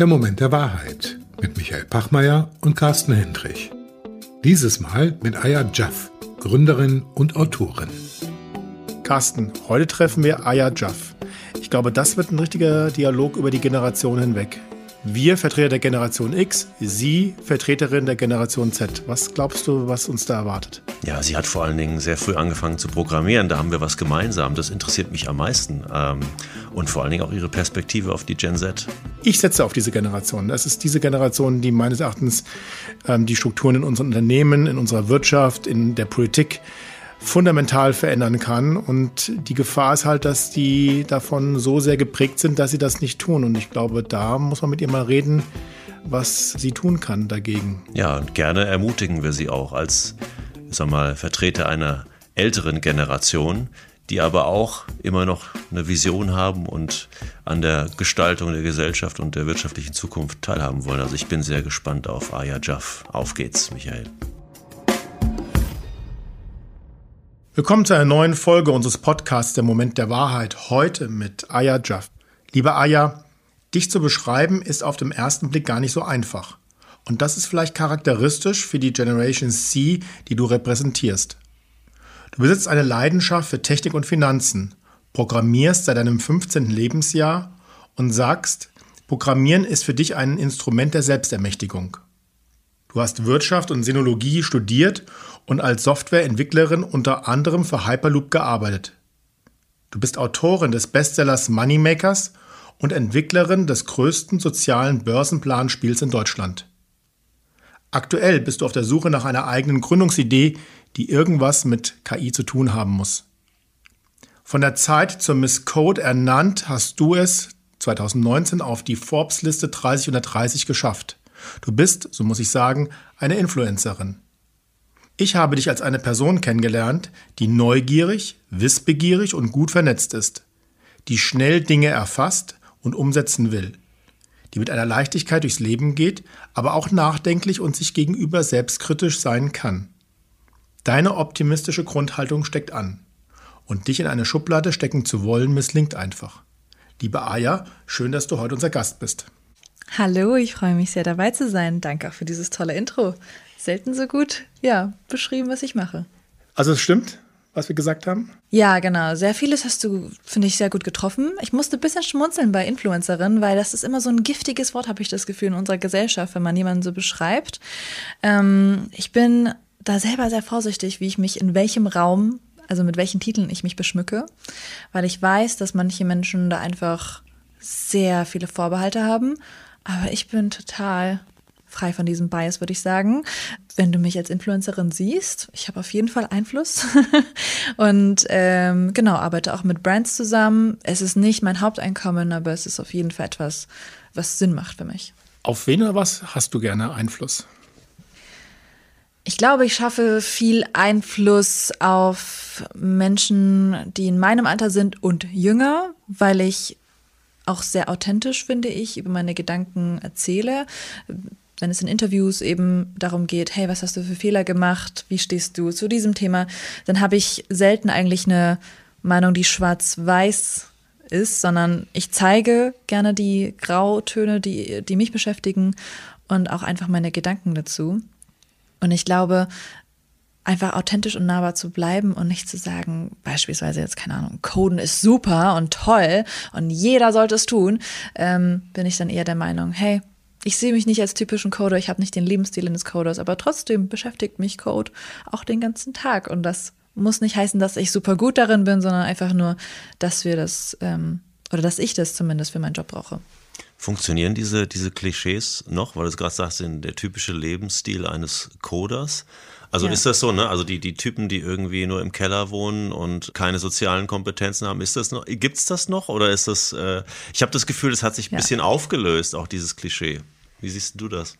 Der Moment der Wahrheit mit Michael Pachmeier und Carsten Hendrich. Dieses Mal mit Aya Jaff, Gründerin und Autorin. Carsten, heute treffen wir Aya Jaff. Ich glaube, das wird ein richtiger Dialog über die Generation hinweg. Wir Vertreter der Generation X, Sie Vertreterin der Generation Z. Was glaubst du, was uns da erwartet? Ja, sie hat vor allen Dingen sehr früh angefangen zu programmieren. Da haben wir was gemeinsam. Das interessiert mich am meisten. Ähm, und vor allen Dingen auch ihre Perspektive auf die Gen Z. Ich setze auf diese Generation. Das ist diese Generation, die meines Erachtens ähm, die Strukturen in unseren Unternehmen, in unserer Wirtschaft, in der Politik fundamental verändern kann. Und die Gefahr ist halt, dass die davon so sehr geprägt sind, dass sie das nicht tun. Und ich glaube, da muss man mit ihr mal reden, was sie tun kann dagegen. Ja, und gerne ermutigen wir sie auch als sag mal, Vertreter einer älteren Generation, die aber auch immer noch eine Vision haben und an der Gestaltung der Gesellschaft und der wirtschaftlichen Zukunft teilhaben wollen. Also ich bin sehr gespannt auf Aya Jaff. Auf geht's, Michael. Willkommen zu einer neuen Folge unseres Podcasts Der Moment der Wahrheit. Heute mit Aya Jaff. Liebe Aya, dich zu beschreiben ist auf den ersten Blick gar nicht so einfach. Und das ist vielleicht charakteristisch für die Generation C, die du repräsentierst. Du besitzt eine Leidenschaft für Technik und Finanzen, programmierst seit deinem 15. Lebensjahr und sagst, Programmieren ist für dich ein Instrument der Selbstermächtigung. Du hast Wirtschaft und Sinologie studiert und als Softwareentwicklerin unter anderem für Hyperloop gearbeitet. Du bist Autorin des Bestsellers Moneymakers und Entwicklerin des größten sozialen Börsenplanspiels in Deutschland. Aktuell bist du auf der Suche nach einer eigenen Gründungsidee, die irgendwas mit KI zu tun haben muss. Von der Zeit zur Miss Code ernannt hast du es 2019 auf die Forbes-Liste 30 unter 30 geschafft. Du bist, so muss ich sagen, eine Influencerin. Ich habe dich als eine Person kennengelernt, die neugierig, wissbegierig und gut vernetzt ist, die schnell Dinge erfasst und umsetzen will die mit einer Leichtigkeit durchs Leben geht, aber auch nachdenklich und sich gegenüber selbstkritisch sein kann. Deine optimistische Grundhaltung steckt an. Und dich in eine Schublade stecken zu wollen, misslingt einfach. Liebe Aya, schön, dass du heute unser Gast bist. Hallo, ich freue mich sehr dabei zu sein. Danke auch für dieses tolle Intro. Selten so gut, ja, beschrieben, was ich mache. Also es stimmt, was wir gesagt haben? Ja, genau. Sehr vieles hast du, finde ich, sehr gut getroffen. Ich musste ein bisschen schmunzeln bei Influencerin, weil das ist immer so ein giftiges Wort, habe ich das Gefühl, in unserer Gesellschaft, wenn man jemanden so beschreibt. Ähm, ich bin da selber sehr vorsichtig, wie ich mich in welchem Raum, also mit welchen Titeln ich mich beschmücke, weil ich weiß, dass manche Menschen da einfach sehr viele Vorbehalte haben. Aber ich bin total frei von diesem Bias, würde ich sagen. Wenn du mich als Influencerin siehst, ich habe auf jeden Fall Einfluss und ähm, genau, arbeite auch mit Brands zusammen. Es ist nicht mein Haupteinkommen, aber es ist auf jeden Fall etwas, was Sinn macht für mich. Auf wen oder was hast du gerne Einfluss? Ich glaube, ich schaffe viel Einfluss auf Menschen, die in meinem Alter sind und jünger, weil ich auch sehr authentisch, finde ich, über meine Gedanken erzähle. Wenn es in Interviews eben darum geht, hey, was hast du für Fehler gemacht, wie stehst du zu diesem Thema, dann habe ich selten eigentlich eine Meinung, die schwarz-weiß ist, sondern ich zeige gerne die Grautöne, die, die mich beschäftigen und auch einfach meine Gedanken dazu. Und ich glaube, einfach authentisch und nahbar zu bleiben und nicht zu sagen, beispielsweise jetzt, keine Ahnung, Coden ist super und toll und jeder sollte es tun, ähm, bin ich dann eher der Meinung, hey, ich sehe mich nicht als typischen Coder, ich habe nicht den Lebensstil eines Coders, aber trotzdem beschäftigt mich Code auch den ganzen Tag. Und das muss nicht heißen, dass ich super gut darin bin, sondern einfach nur, dass wir das, ähm, oder dass ich das zumindest für meinen Job brauche. Funktionieren diese, diese Klischees noch, weil du es gerade sagst, der typische Lebensstil eines Coders? Also ja. ist das so, ne? Also die, die Typen, die irgendwie nur im Keller wohnen und keine sozialen Kompetenzen haben, ist das noch, gibt's das noch? Oder ist das, äh, ich habe das Gefühl, es hat sich ein ja. bisschen aufgelöst, auch dieses Klischee. Wie siehst du das?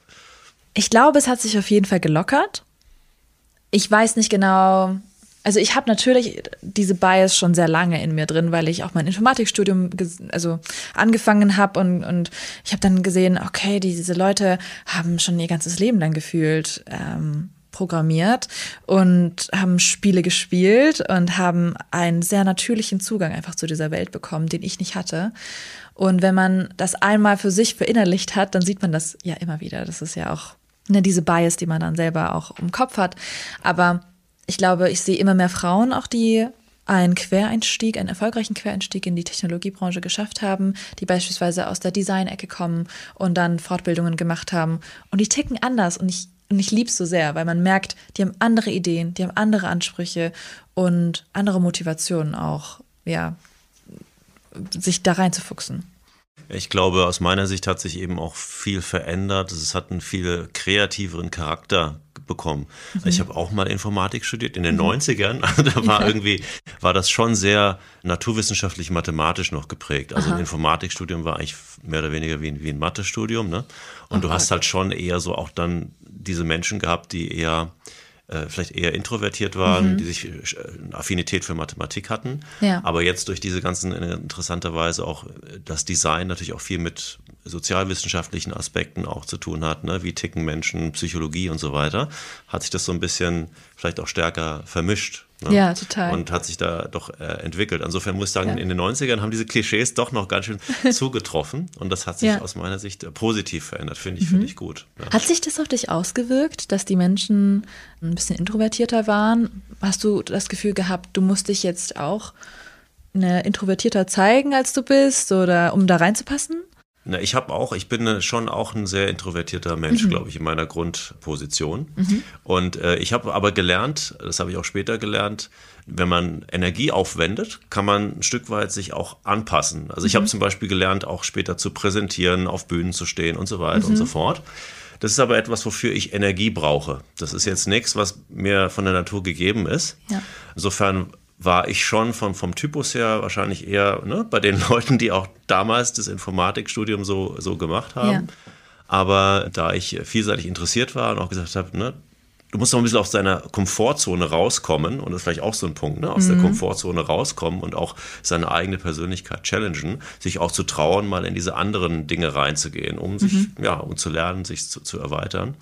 Ich glaube, es hat sich auf jeden Fall gelockert. Ich weiß nicht genau, also ich habe natürlich diese Bias schon sehr lange in mir drin, weil ich auch mein Informatikstudium also angefangen habe und, und ich habe dann gesehen, okay, diese Leute haben schon ihr ganzes Leben lang gefühlt ähm, programmiert und haben Spiele gespielt und haben einen sehr natürlichen Zugang einfach zu dieser Welt bekommen, den ich nicht hatte. Und wenn man das einmal für sich verinnerlicht hat, dann sieht man das ja immer wieder. Das ist ja auch ne, diese Bias, die man dann selber auch im Kopf hat. Aber ich glaube, ich sehe immer mehr Frauen auch, die einen Quereinstieg, einen erfolgreichen Quereinstieg in die Technologiebranche geschafft haben, die beispielsweise aus der Design-Ecke kommen und dann Fortbildungen gemacht haben. Und die ticken anders und ich, und ich liebe es so sehr, weil man merkt, die haben andere Ideen, die haben andere Ansprüche und andere Motivationen auch, ja, sich da reinzufuchsen. Ich glaube, aus meiner Sicht hat sich eben auch viel verändert. Es hat einen viel kreativeren Charakter bekommen. Mhm. Ich habe auch mal Informatik studiert in den mhm. 90ern. da war ja. irgendwie, war das schon sehr naturwissenschaftlich mathematisch noch geprägt. Also Aha. ein Informatikstudium war eigentlich mehr oder weniger wie, wie ein Mathestudium. Ne? Und oh, du hast halt schon eher so auch dann diese Menschen gehabt, die eher äh, vielleicht eher introvertiert waren, mhm. die sich äh, eine Affinität für Mathematik hatten. Ja. Aber jetzt durch diese ganzen äh, interessanterweise auch das Design natürlich auch viel mit sozialwissenschaftlichen Aspekten auch zu tun hat, ne? wie ticken Menschen, Psychologie und so weiter, hat sich das so ein bisschen vielleicht auch stärker vermischt. Ne? Ja, total. Und hat sich da doch äh, entwickelt. Insofern muss ich sagen, ja. in den 90ern haben diese Klischees doch noch ganz schön zugetroffen. Und das hat sich ja. aus meiner Sicht äh, positiv verändert. Finde ich, mhm. finde ich gut. Ja. Hat sich das auf dich ausgewirkt, dass die Menschen ein bisschen introvertierter waren? Hast du das Gefühl gehabt, du musst dich jetzt auch eine introvertierter zeigen, als du bist, oder um da reinzupassen? Na, ich habe auch, ich bin schon auch ein sehr introvertierter Mensch, mhm. glaube ich, in meiner Grundposition. Mhm. Und äh, ich habe aber gelernt, das habe ich auch später gelernt, wenn man Energie aufwendet, kann man ein Stück weit sich auch anpassen. Also ich habe mhm. zum Beispiel gelernt, auch später zu präsentieren, auf Bühnen zu stehen und so weiter und so mhm. fort. Das ist aber etwas, wofür ich Energie brauche. Das ist jetzt nichts, was mir von der Natur gegeben ist. Ja. Insofern war ich schon vom, vom Typus her wahrscheinlich eher ne, bei den Leuten, die auch damals das Informatikstudium so, so gemacht haben. Ja. Aber da ich vielseitig interessiert war und auch gesagt habe, ne, du musst noch ein bisschen aus deiner Komfortzone rauskommen und das ist vielleicht auch so ein Punkt, ne? aus mhm. der Komfortzone rauskommen und auch seine eigene Persönlichkeit challengen, sich auch zu trauen, mal in diese anderen Dinge reinzugehen, um sich, mhm. ja, um zu lernen, sich zu, zu erweitern.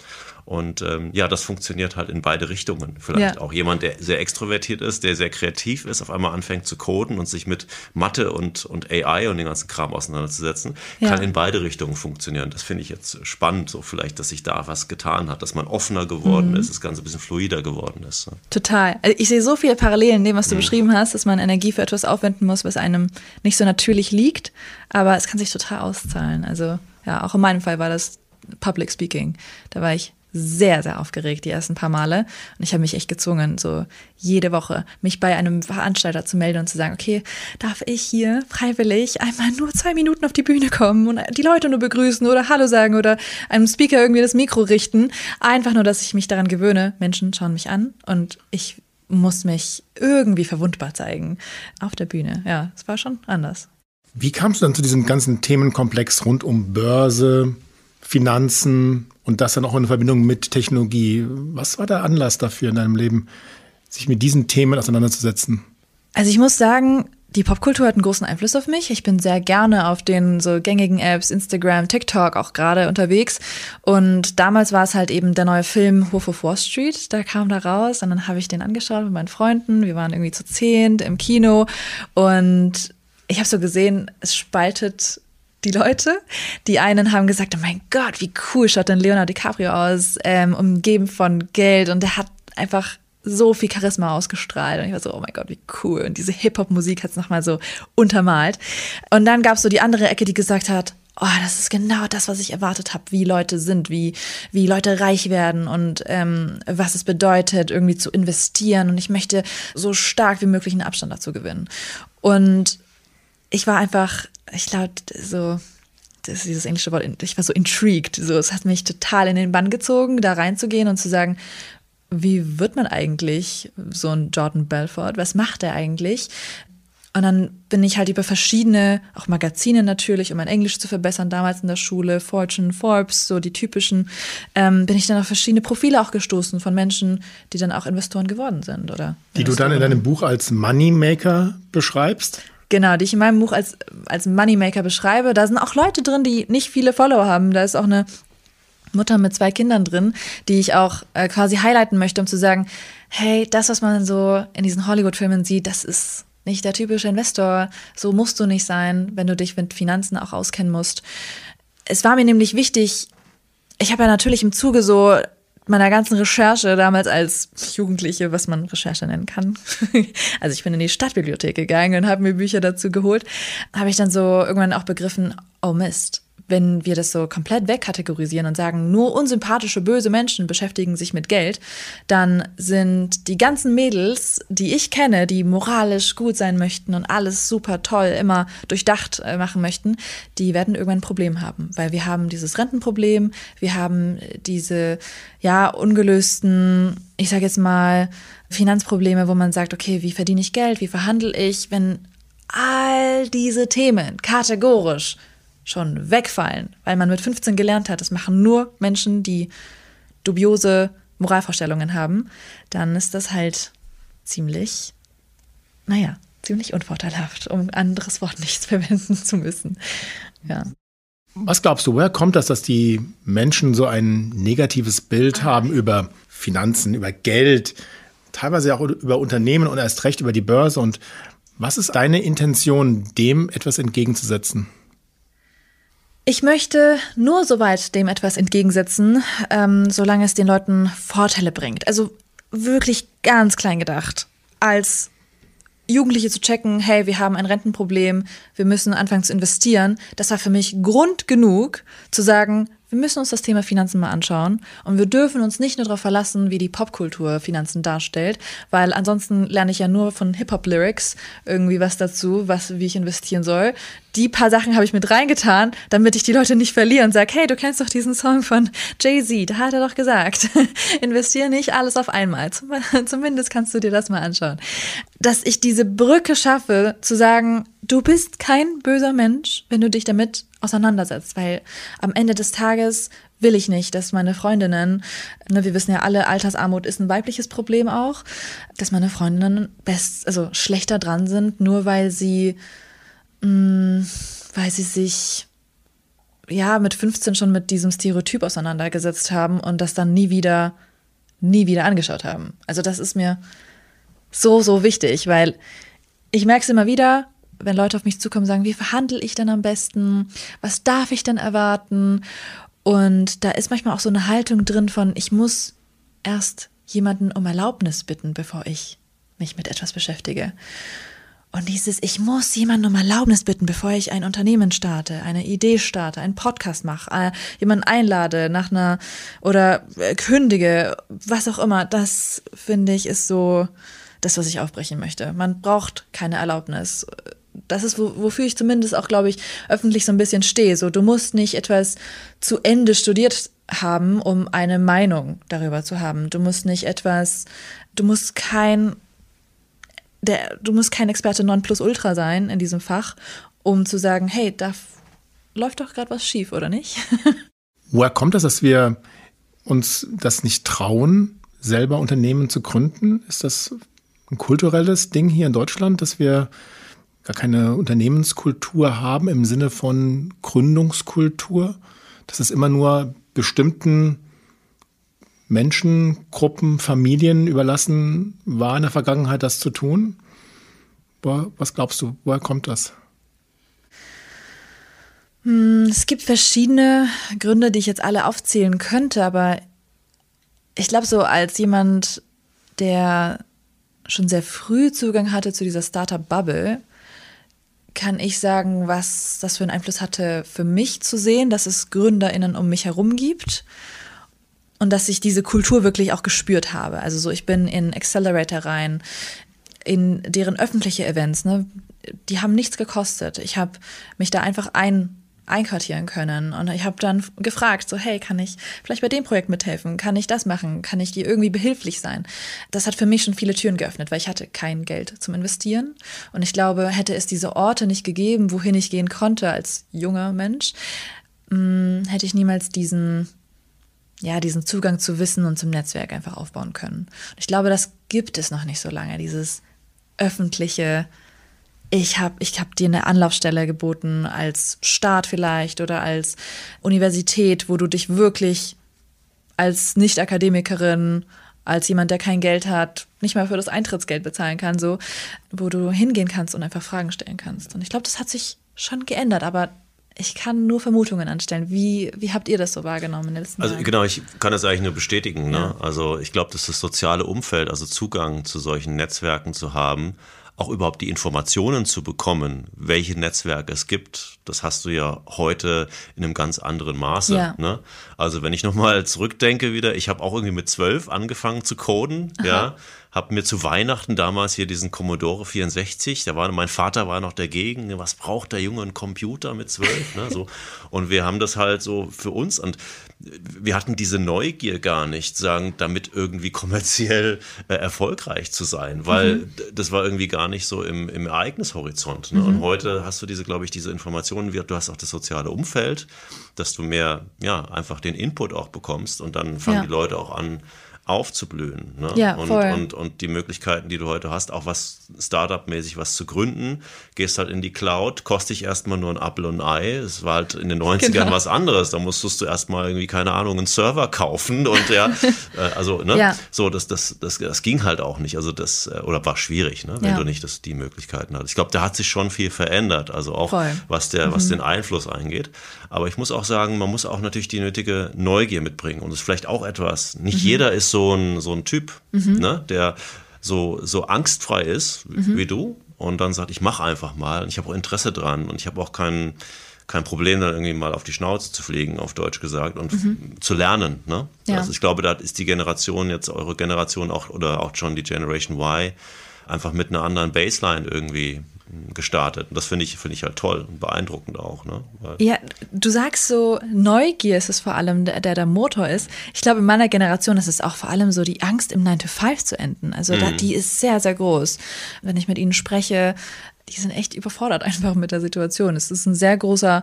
Und ähm, ja, das funktioniert halt in beide Richtungen. Vielleicht ja. auch jemand, der sehr extrovertiert ist, der sehr kreativ ist, auf einmal anfängt zu coden und sich mit Mathe und, und AI und den ganzen Kram auseinanderzusetzen, ja. kann in beide Richtungen funktionieren. Das finde ich jetzt spannend, so vielleicht, dass sich da was getan hat, dass man offener geworden mhm. ist, das Ganze ein bisschen fluider geworden ist. Total. Also ich sehe so viele Parallelen in dem, was du mhm. beschrieben hast, dass man Energie für etwas aufwenden muss, was einem nicht so natürlich liegt, aber es kann sich total auszahlen. Also ja, auch in meinem Fall war das Public Speaking. Da war ich sehr, sehr aufgeregt die ersten paar Male. Und ich habe mich echt gezwungen, so jede Woche mich bei einem Veranstalter zu melden und zu sagen, okay, darf ich hier freiwillig einmal nur zwei Minuten auf die Bühne kommen und die Leute nur begrüßen oder Hallo sagen oder einem Speaker irgendwie das Mikro richten. Einfach nur, dass ich mich daran gewöhne, Menschen schauen mich an und ich muss mich irgendwie verwundbar zeigen auf der Bühne. Ja, es war schon anders. Wie kamst du dann zu diesem ganzen Themenkomplex rund um Börse, Finanzen und das dann auch in Verbindung mit Technologie. Was war der Anlass dafür in deinem Leben, sich mit diesen Themen auseinanderzusetzen? Also ich muss sagen, die Popkultur hat einen großen Einfluss auf mich. Ich bin sehr gerne auf den so gängigen Apps, Instagram, TikTok auch gerade unterwegs. Und damals war es halt eben der neue Film Hof of Wall Street. Da kam da raus und dann habe ich den angeschaut mit meinen Freunden. Wir waren irgendwie zu zehnt im Kino und ich habe so gesehen, es spaltet die Leute. Die einen haben gesagt, oh mein Gott, wie cool schaut denn Leonardo DiCaprio aus, ähm, umgeben von Geld und der hat einfach so viel Charisma ausgestrahlt und ich war so, oh mein Gott, wie cool. Und diese Hip-Hop-Musik hat es nochmal so untermalt. Und dann gab es so die andere Ecke, die gesagt hat, oh, das ist genau das, was ich erwartet habe, wie Leute sind, wie, wie Leute reich werden und ähm, was es bedeutet, irgendwie zu investieren. Und ich möchte so stark wie möglich einen Abstand dazu gewinnen. Und ich war einfach ich glaube, so, das ist dieses englische Wort, ich war so intrigued. So, es hat mich total in den Bann gezogen, da reinzugehen und zu sagen, wie wird man eigentlich so ein Jordan Belfort? Was macht er eigentlich? Und dann bin ich halt über verschiedene, auch Magazine natürlich, um mein Englisch zu verbessern, damals in der Schule, Fortune, Forbes, so die typischen, ähm, bin ich dann auf verschiedene Profile auch gestoßen von Menschen, die dann auch Investoren geworden sind, oder? Die du dann in deinem Buch als Moneymaker beschreibst? Genau, die ich in meinem Buch als, als Moneymaker beschreibe. Da sind auch Leute drin, die nicht viele Follower haben. Da ist auch eine Mutter mit zwei Kindern drin, die ich auch äh, quasi highlighten möchte, um zu sagen, hey, das, was man so in diesen Hollywood-Filmen sieht, das ist nicht der typische Investor. So musst du nicht sein, wenn du dich mit Finanzen auch auskennen musst. Es war mir nämlich wichtig, ich habe ja natürlich im Zuge so meiner ganzen Recherche damals als Jugendliche, was man Recherche nennen kann. Also ich bin in die Stadtbibliothek gegangen und habe mir Bücher dazu geholt, habe ich dann so irgendwann auch begriffen, oh Mist, wenn wir das so komplett wegkategorisieren und sagen, nur unsympathische, böse Menschen beschäftigen sich mit Geld, dann sind die ganzen Mädels, die ich kenne, die moralisch gut sein möchten und alles super toll, immer durchdacht äh, machen möchten, die werden irgendwann ein Problem haben, weil wir haben dieses Rentenproblem, wir haben diese, ja, ungelösten, ich sage jetzt mal, Finanzprobleme, wo man sagt, okay, wie verdiene ich Geld, wie verhandle ich, wenn all diese Themen kategorisch schon wegfallen, weil man mit 15 gelernt hat, das machen nur Menschen, die dubiose Moralvorstellungen haben, dann ist das halt ziemlich, naja, ziemlich unvorteilhaft, um ein anderes Wort nicht verwenden zu müssen. Ja. Was glaubst du, woher kommt das, dass die Menschen so ein negatives Bild haben über Finanzen, über Geld, teilweise auch über Unternehmen und erst recht über die Börse? Und was ist deine Intention, dem etwas entgegenzusetzen? Ich möchte nur soweit dem etwas entgegensetzen, ähm, solange es den Leuten Vorteile bringt. Also wirklich ganz klein gedacht. Als Jugendliche zu checken, hey, wir haben ein Rentenproblem, wir müssen anfangen zu investieren, das war für mich Grund genug zu sagen, wir müssen uns das Thema Finanzen mal anschauen und wir dürfen uns nicht nur darauf verlassen, wie die Popkultur Finanzen darstellt, weil ansonsten lerne ich ja nur von Hip-Hop-Lyrics irgendwie was dazu, was, wie ich investieren soll. Die paar Sachen habe ich mit reingetan, damit ich die Leute nicht verliere und sage, hey, du kennst doch diesen Song von Jay-Z, da hat er doch gesagt, investiere nicht alles auf einmal. Zumindest kannst du dir das mal anschauen. Dass ich diese Brücke schaffe, zu sagen, du bist kein böser Mensch, wenn du dich damit auseinandersetzt, weil am Ende des Tages will ich nicht, dass meine Freundinnen, ne, wir wissen ja alle, Altersarmut ist ein weibliches Problem auch, dass meine Freundinnen best, also schlechter dran sind, nur weil sie, mh, mm, weil sie sich ja mit 15 schon mit diesem Stereotyp auseinandergesetzt haben und das dann nie wieder, nie wieder angeschaut haben. Also das ist mir so, so wichtig, weil ich merke es immer wieder, wenn Leute auf mich zukommen, sagen, wie verhandle ich denn am besten? Was darf ich denn erwarten? Und da ist manchmal auch so eine Haltung drin von, ich muss erst jemanden um Erlaubnis bitten, bevor ich mich mit etwas beschäftige. Und dieses, ich muss jemanden um Erlaubnis bitten, bevor ich ein Unternehmen starte, eine Idee starte, einen Podcast mache, äh, jemanden einlade nach einer oder äh, kündige, was auch immer, das finde ich ist so das, was ich aufbrechen möchte. Man braucht keine Erlaubnis das ist, wofür ich zumindest auch, glaube ich, öffentlich so ein bisschen stehe. So, du musst nicht etwas zu Ende studiert haben, um eine Meinung darüber zu haben. Du musst nicht etwas, du musst kein, der, du musst kein Experte non plus ultra sein in diesem Fach, um zu sagen, hey, da läuft doch gerade was schief, oder nicht? Woher kommt das, dass wir uns das nicht trauen, selber Unternehmen zu gründen? Ist das ein kulturelles Ding hier in Deutschland, dass wir gar keine Unternehmenskultur haben im Sinne von Gründungskultur, dass es immer nur bestimmten Menschen, Gruppen, Familien überlassen war in der Vergangenheit, das zu tun? Was glaubst du, woher kommt das? Hm, es gibt verschiedene Gründe, die ich jetzt alle aufzählen könnte, aber ich glaube, so als jemand, der schon sehr früh Zugang hatte zu dieser Startup-Bubble, kann ich sagen, was das für einen Einfluss hatte für mich zu sehen, dass es GründerInnen um mich herum gibt und dass ich diese Kultur wirklich auch gespürt habe. Also so, ich bin in Accelerator rein, in deren öffentliche Events, ne, die haben nichts gekostet. Ich habe mich da einfach ein einquartieren können. Und ich habe dann gefragt, so, hey, kann ich vielleicht bei dem Projekt mithelfen? Kann ich das machen? Kann ich dir irgendwie behilflich sein? Das hat für mich schon viele Türen geöffnet, weil ich hatte kein Geld zum Investieren. Und ich glaube, hätte es diese Orte nicht gegeben, wohin ich gehen konnte als junger Mensch, hm, hätte ich niemals diesen ja, diesen Zugang zu Wissen und zum Netzwerk einfach aufbauen können. Und ich glaube, das gibt es noch nicht so lange, dieses öffentliche, ich habe ich hab dir eine Anlaufstelle geboten als Staat vielleicht oder als Universität, wo du dich wirklich als Nicht-Akademikerin, als jemand, der kein Geld hat, nicht mal für das Eintrittsgeld bezahlen kann, so, wo du hingehen kannst und einfach Fragen stellen kannst. Und ich glaube, das hat sich schon geändert, aber ich kann nur Vermutungen anstellen. Wie, wie habt ihr das so wahrgenommen in den letzten Also Jahren? genau, ich kann das eigentlich nur bestätigen. Ne? Ja. Also ich glaube, dass das soziale Umfeld, also Zugang zu solchen Netzwerken zu haben, auch überhaupt die Informationen zu bekommen, welche Netzwerke es gibt, das hast du ja heute in einem ganz anderen Maße. Ja. Ne? Also wenn ich nochmal zurückdenke wieder, ich habe auch irgendwie mit zwölf angefangen zu coden, ja, habe mir zu Weihnachten damals hier diesen Commodore 64, da war mein Vater war noch dagegen, ne, was braucht der Junge einen Computer mit zwölf, ne, so und wir haben das halt so für uns und wir hatten diese Neugier gar nicht, sagen, damit irgendwie kommerziell äh, erfolgreich zu sein, weil d- das war irgendwie gar nicht so im, im Ereignishorizont. Ne? Und heute hast du diese, glaube ich, diese Informationen, du hast auch das soziale Umfeld, dass du mehr, ja, einfach den Input auch bekommst und dann fangen Ja. die Leute auch an aufzublühen. Ne? Ja, und, voll. und, und die Möglichkeiten, die du heute hast, auch was Startup-mäßig was zu gründen, gehst halt in die Cloud, kostet dich erstmal nur ein Apfel und ein Ei. Es war halt in den 90ern Genau. was anderes. Da musstest du erstmal irgendwie, keine Ahnung, einen Server kaufen und ja, äh, also, ne, Ja. so, das, das, das, das ging halt auch nicht. Also das, äh, oder war schwierig, ne, wenn Ja. du nicht das, die Möglichkeiten hattest. Ich glaube, da hat sich schon viel verändert, also auch Voll. Mhm. was der, was den Einfluss eingeht. Aber ich muss auch sagen, man muss auch natürlich die nötige Neugier mitbringen. Und das ist vielleicht auch etwas. Mhm. Nicht jeder ist so ein, so ein Typ, ne, der so, so angstfrei ist wie, Mhm. wie du und dann sagt, ich mache einfach mal und ich habe auch Interesse dran und ich habe auch kein, kein Problem, dann irgendwie mal auf die Schnauze zu fliegen, auf Deutsch gesagt, und zu lernen. Ne? Ja. Also ich glaube, da ist die Generation jetzt, eure Generation auch oder auch schon die Generation Y, einfach mit einer anderen Baseline irgendwie gestartet. Und das finde ich, finde ich halt toll und beeindruckend auch. Ne? Weil, Ja, du sagst so, Neugier ist es vor allem, der der, Motor ist. Ich glaube, in meiner Generation ist es auch vor allem so die Angst, im 9 to 5 zu enden. Also da, die ist sehr, sehr groß. Wenn ich mit ihnen spreche, die sind echt überfordert einfach mit der Situation. Es ist ein sehr großer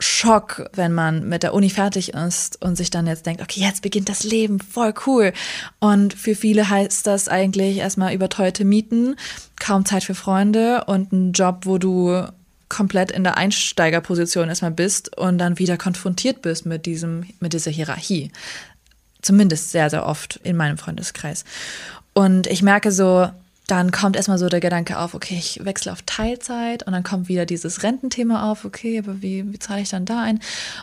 Schock, wenn man mit der Uni fertig ist und sich dann jetzt denkt, okay, jetzt beginnt das Leben, voll cool. Und für viele heißt das eigentlich erstmal überteuerte Mieten, kaum Zeit für Freunde und ein Job, wo du komplett in der Einsteigerposition erstmal bist und dann wieder konfrontiert bist mit diesem, mit dieser Hierarchie. Zumindest sehr, sehr oft in meinem Freundeskreis. Und ich merke so, dann kommt erstmal so der Gedanke auf, okay, ich wechsle auf Teilzeit und dann kommt wieder dieses Rententhema auf, okay, aber wie, wie zahle ich dann da ein?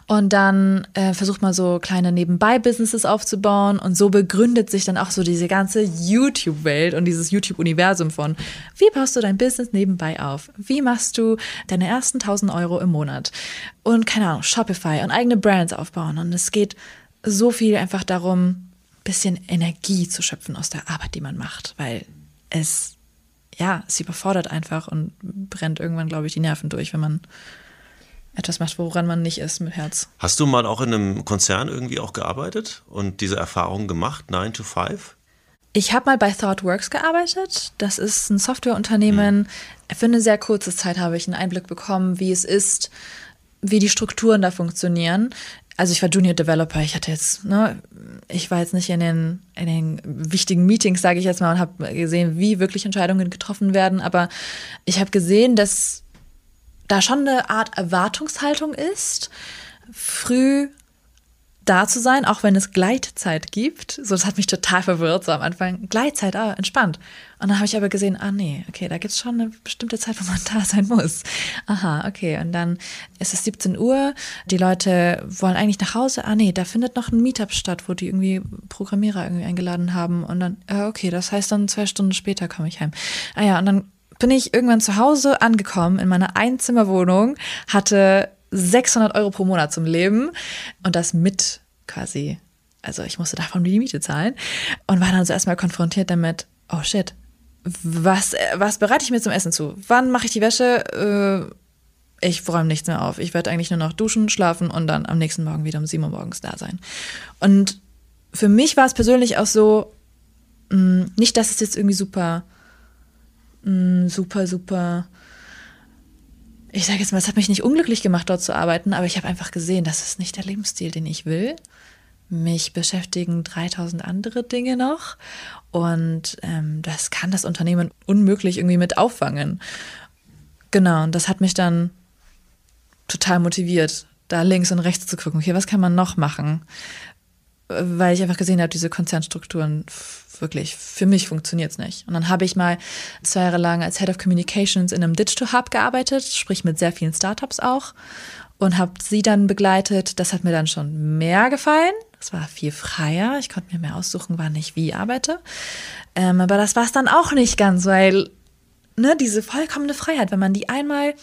Und dann äh, versucht man so kleine Nebenbei-Businesses aufzubauen und so begründet sich dann auch so diese ganze YouTube-Welt und dieses YouTube-Universum von, wie baust du dein Business nebenbei auf? Wie machst du deine ersten 1000 Euro im Monat? Und keine Ahnung, Shopify und eigene Brands aufbauen und es geht so viel einfach darum, bisschen Energie zu schöpfen aus der Arbeit, die man macht, weil es, ja, es überfordert einfach und brennt irgendwann, glaube ich, die Nerven durch, wenn man etwas macht, woran man nicht ist mit Herz. Hast du mal auch in einem Konzern irgendwie auch gearbeitet und diese Erfahrung gemacht, 9 to 5? Ich habe mal bei ThoughtWorks gearbeitet. Das ist ein Softwareunternehmen. Für eine sehr kurze Zeit habe ich einen Einblick bekommen, wie es ist, wie die Strukturen da funktionieren. Also ich war Junior Developer. Ich hatte jetzt, ne, ich war jetzt nicht in den, in den wichtigen Meetings, sage ich jetzt mal, und habe gesehen, wie wirklich Entscheidungen getroffen werden. Aber ich habe gesehen, dass da schon eine Art Erwartungshaltung ist, früh da zu sein, auch wenn es Gleitzeit gibt. So, das hat mich total verwirrt, so am Anfang. Gleitzeit, ah, entspannt. Und dann habe ich aber gesehen, ah nee, okay, da gibt es schon eine bestimmte Zeit, wo man da sein muss. Aha, okay. Und dann ist es 17 Uhr, die Leute wollen eigentlich nach Hause. Ah nee, da findet noch ein Meetup statt, wo die irgendwie Programmierer irgendwie eingeladen haben. Und dann, äh, okay, das heißt dann zwei Stunden später komme ich heim. Ah ja, und dann bin ich irgendwann zu Hause angekommen in meiner Einzimmerwohnung, hatte 600 Euro pro Monat zum Leben und das mit quasi, also ich musste davon die Miete zahlen und war dann so erstmal konfrontiert damit, oh shit, was, was bereite ich mir zum Essen zu? Wann mache ich die Wäsche? Äh, ich räume nichts mehr auf. Ich werde eigentlich nur noch duschen, schlafen und dann am nächsten Morgen wieder um 7 Uhr morgens da sein. Und für mich war es persönlich auch so, mh, nicht, dass es jetzt irgendwie super, mh, super, super ich sage jetzt mal, es hat mich nicht unglücklich gemacht, dort zu arbeiten, aber ich habe einfach gesehen, das ist nicht der Lebensstil, den ich will. Mich beschäftigen 3000 andere Dinge noch und ähm, das kann das Unternehmen unmöglich irgendwie mit auffangen. Genau, und das hat mich dann total motiviert, da links und rechts zu gucken, okay, was kann man noch machen? Weil ich einfach gesehen habe, diese Konzernstrukturen wirklich, für mich funktioniert es nicht. Und dann habe ich mal zwei Jahre lang als Head of Communications in einem Digital Hub gearbeitet, sprich mit sehr vielen Startups auch und habe sie dann begleitet. Das hat mir dann schon mehr gefallen. Das war viel freier. Ich konnte mir mehr aussuchen, wann ich wie arbeite. Ähm, aber das war es dann auch nicht ganz, weil ne, diese vollkommene Freiheit, wenn man die einmal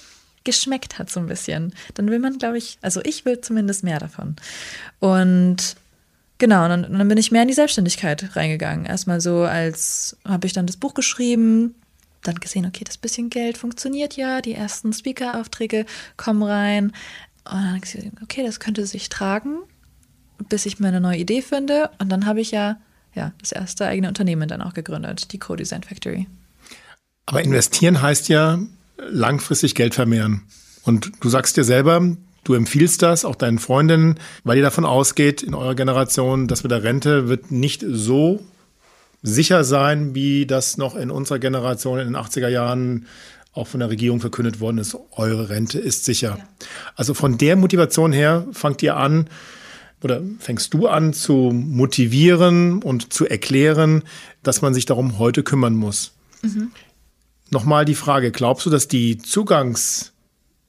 geschmeckt hat so ein bisschen, dann will man, glaube ich, also ich will zumindest mehr davon. Und genau, und dann, dann bin ich mehr in die Selbstständigkeit reingegangen. Erstmal so als habe ich dann das Buch geschrieben, dann gesehen, okay, das bisschen Geld funktioniert ja, die ersten Speaker-Aufträge kommen rein. Und dann gesehen, okay, das könnte sich tragen, bis ich mir eine neue Idee finde. Und dann habe ich ja, ja das erste eigene Unternehmen dann auch gegründet, die Co-Design Factory. Aber investieren heißt ja langfristig Geld vermehren. Und du sagst dir selber, du empfiehlst das auch deinen Freundinnen, weil ihr davon ausgeht, in eurer Generation, dass mit der Rente wird nicht so sicher sein, wie das noch in unserer Generation in den 80er Jahren auch von der Regierung verkündet worden ist, eure Rente ist sicher. Ja. Also von der Motivation her fangt ihr an oder fängst du an zu motivieren und zu erklären, dass man sich darum heute kümmern muss. Mhm. Nochmal die Frage, glaubst du, dass die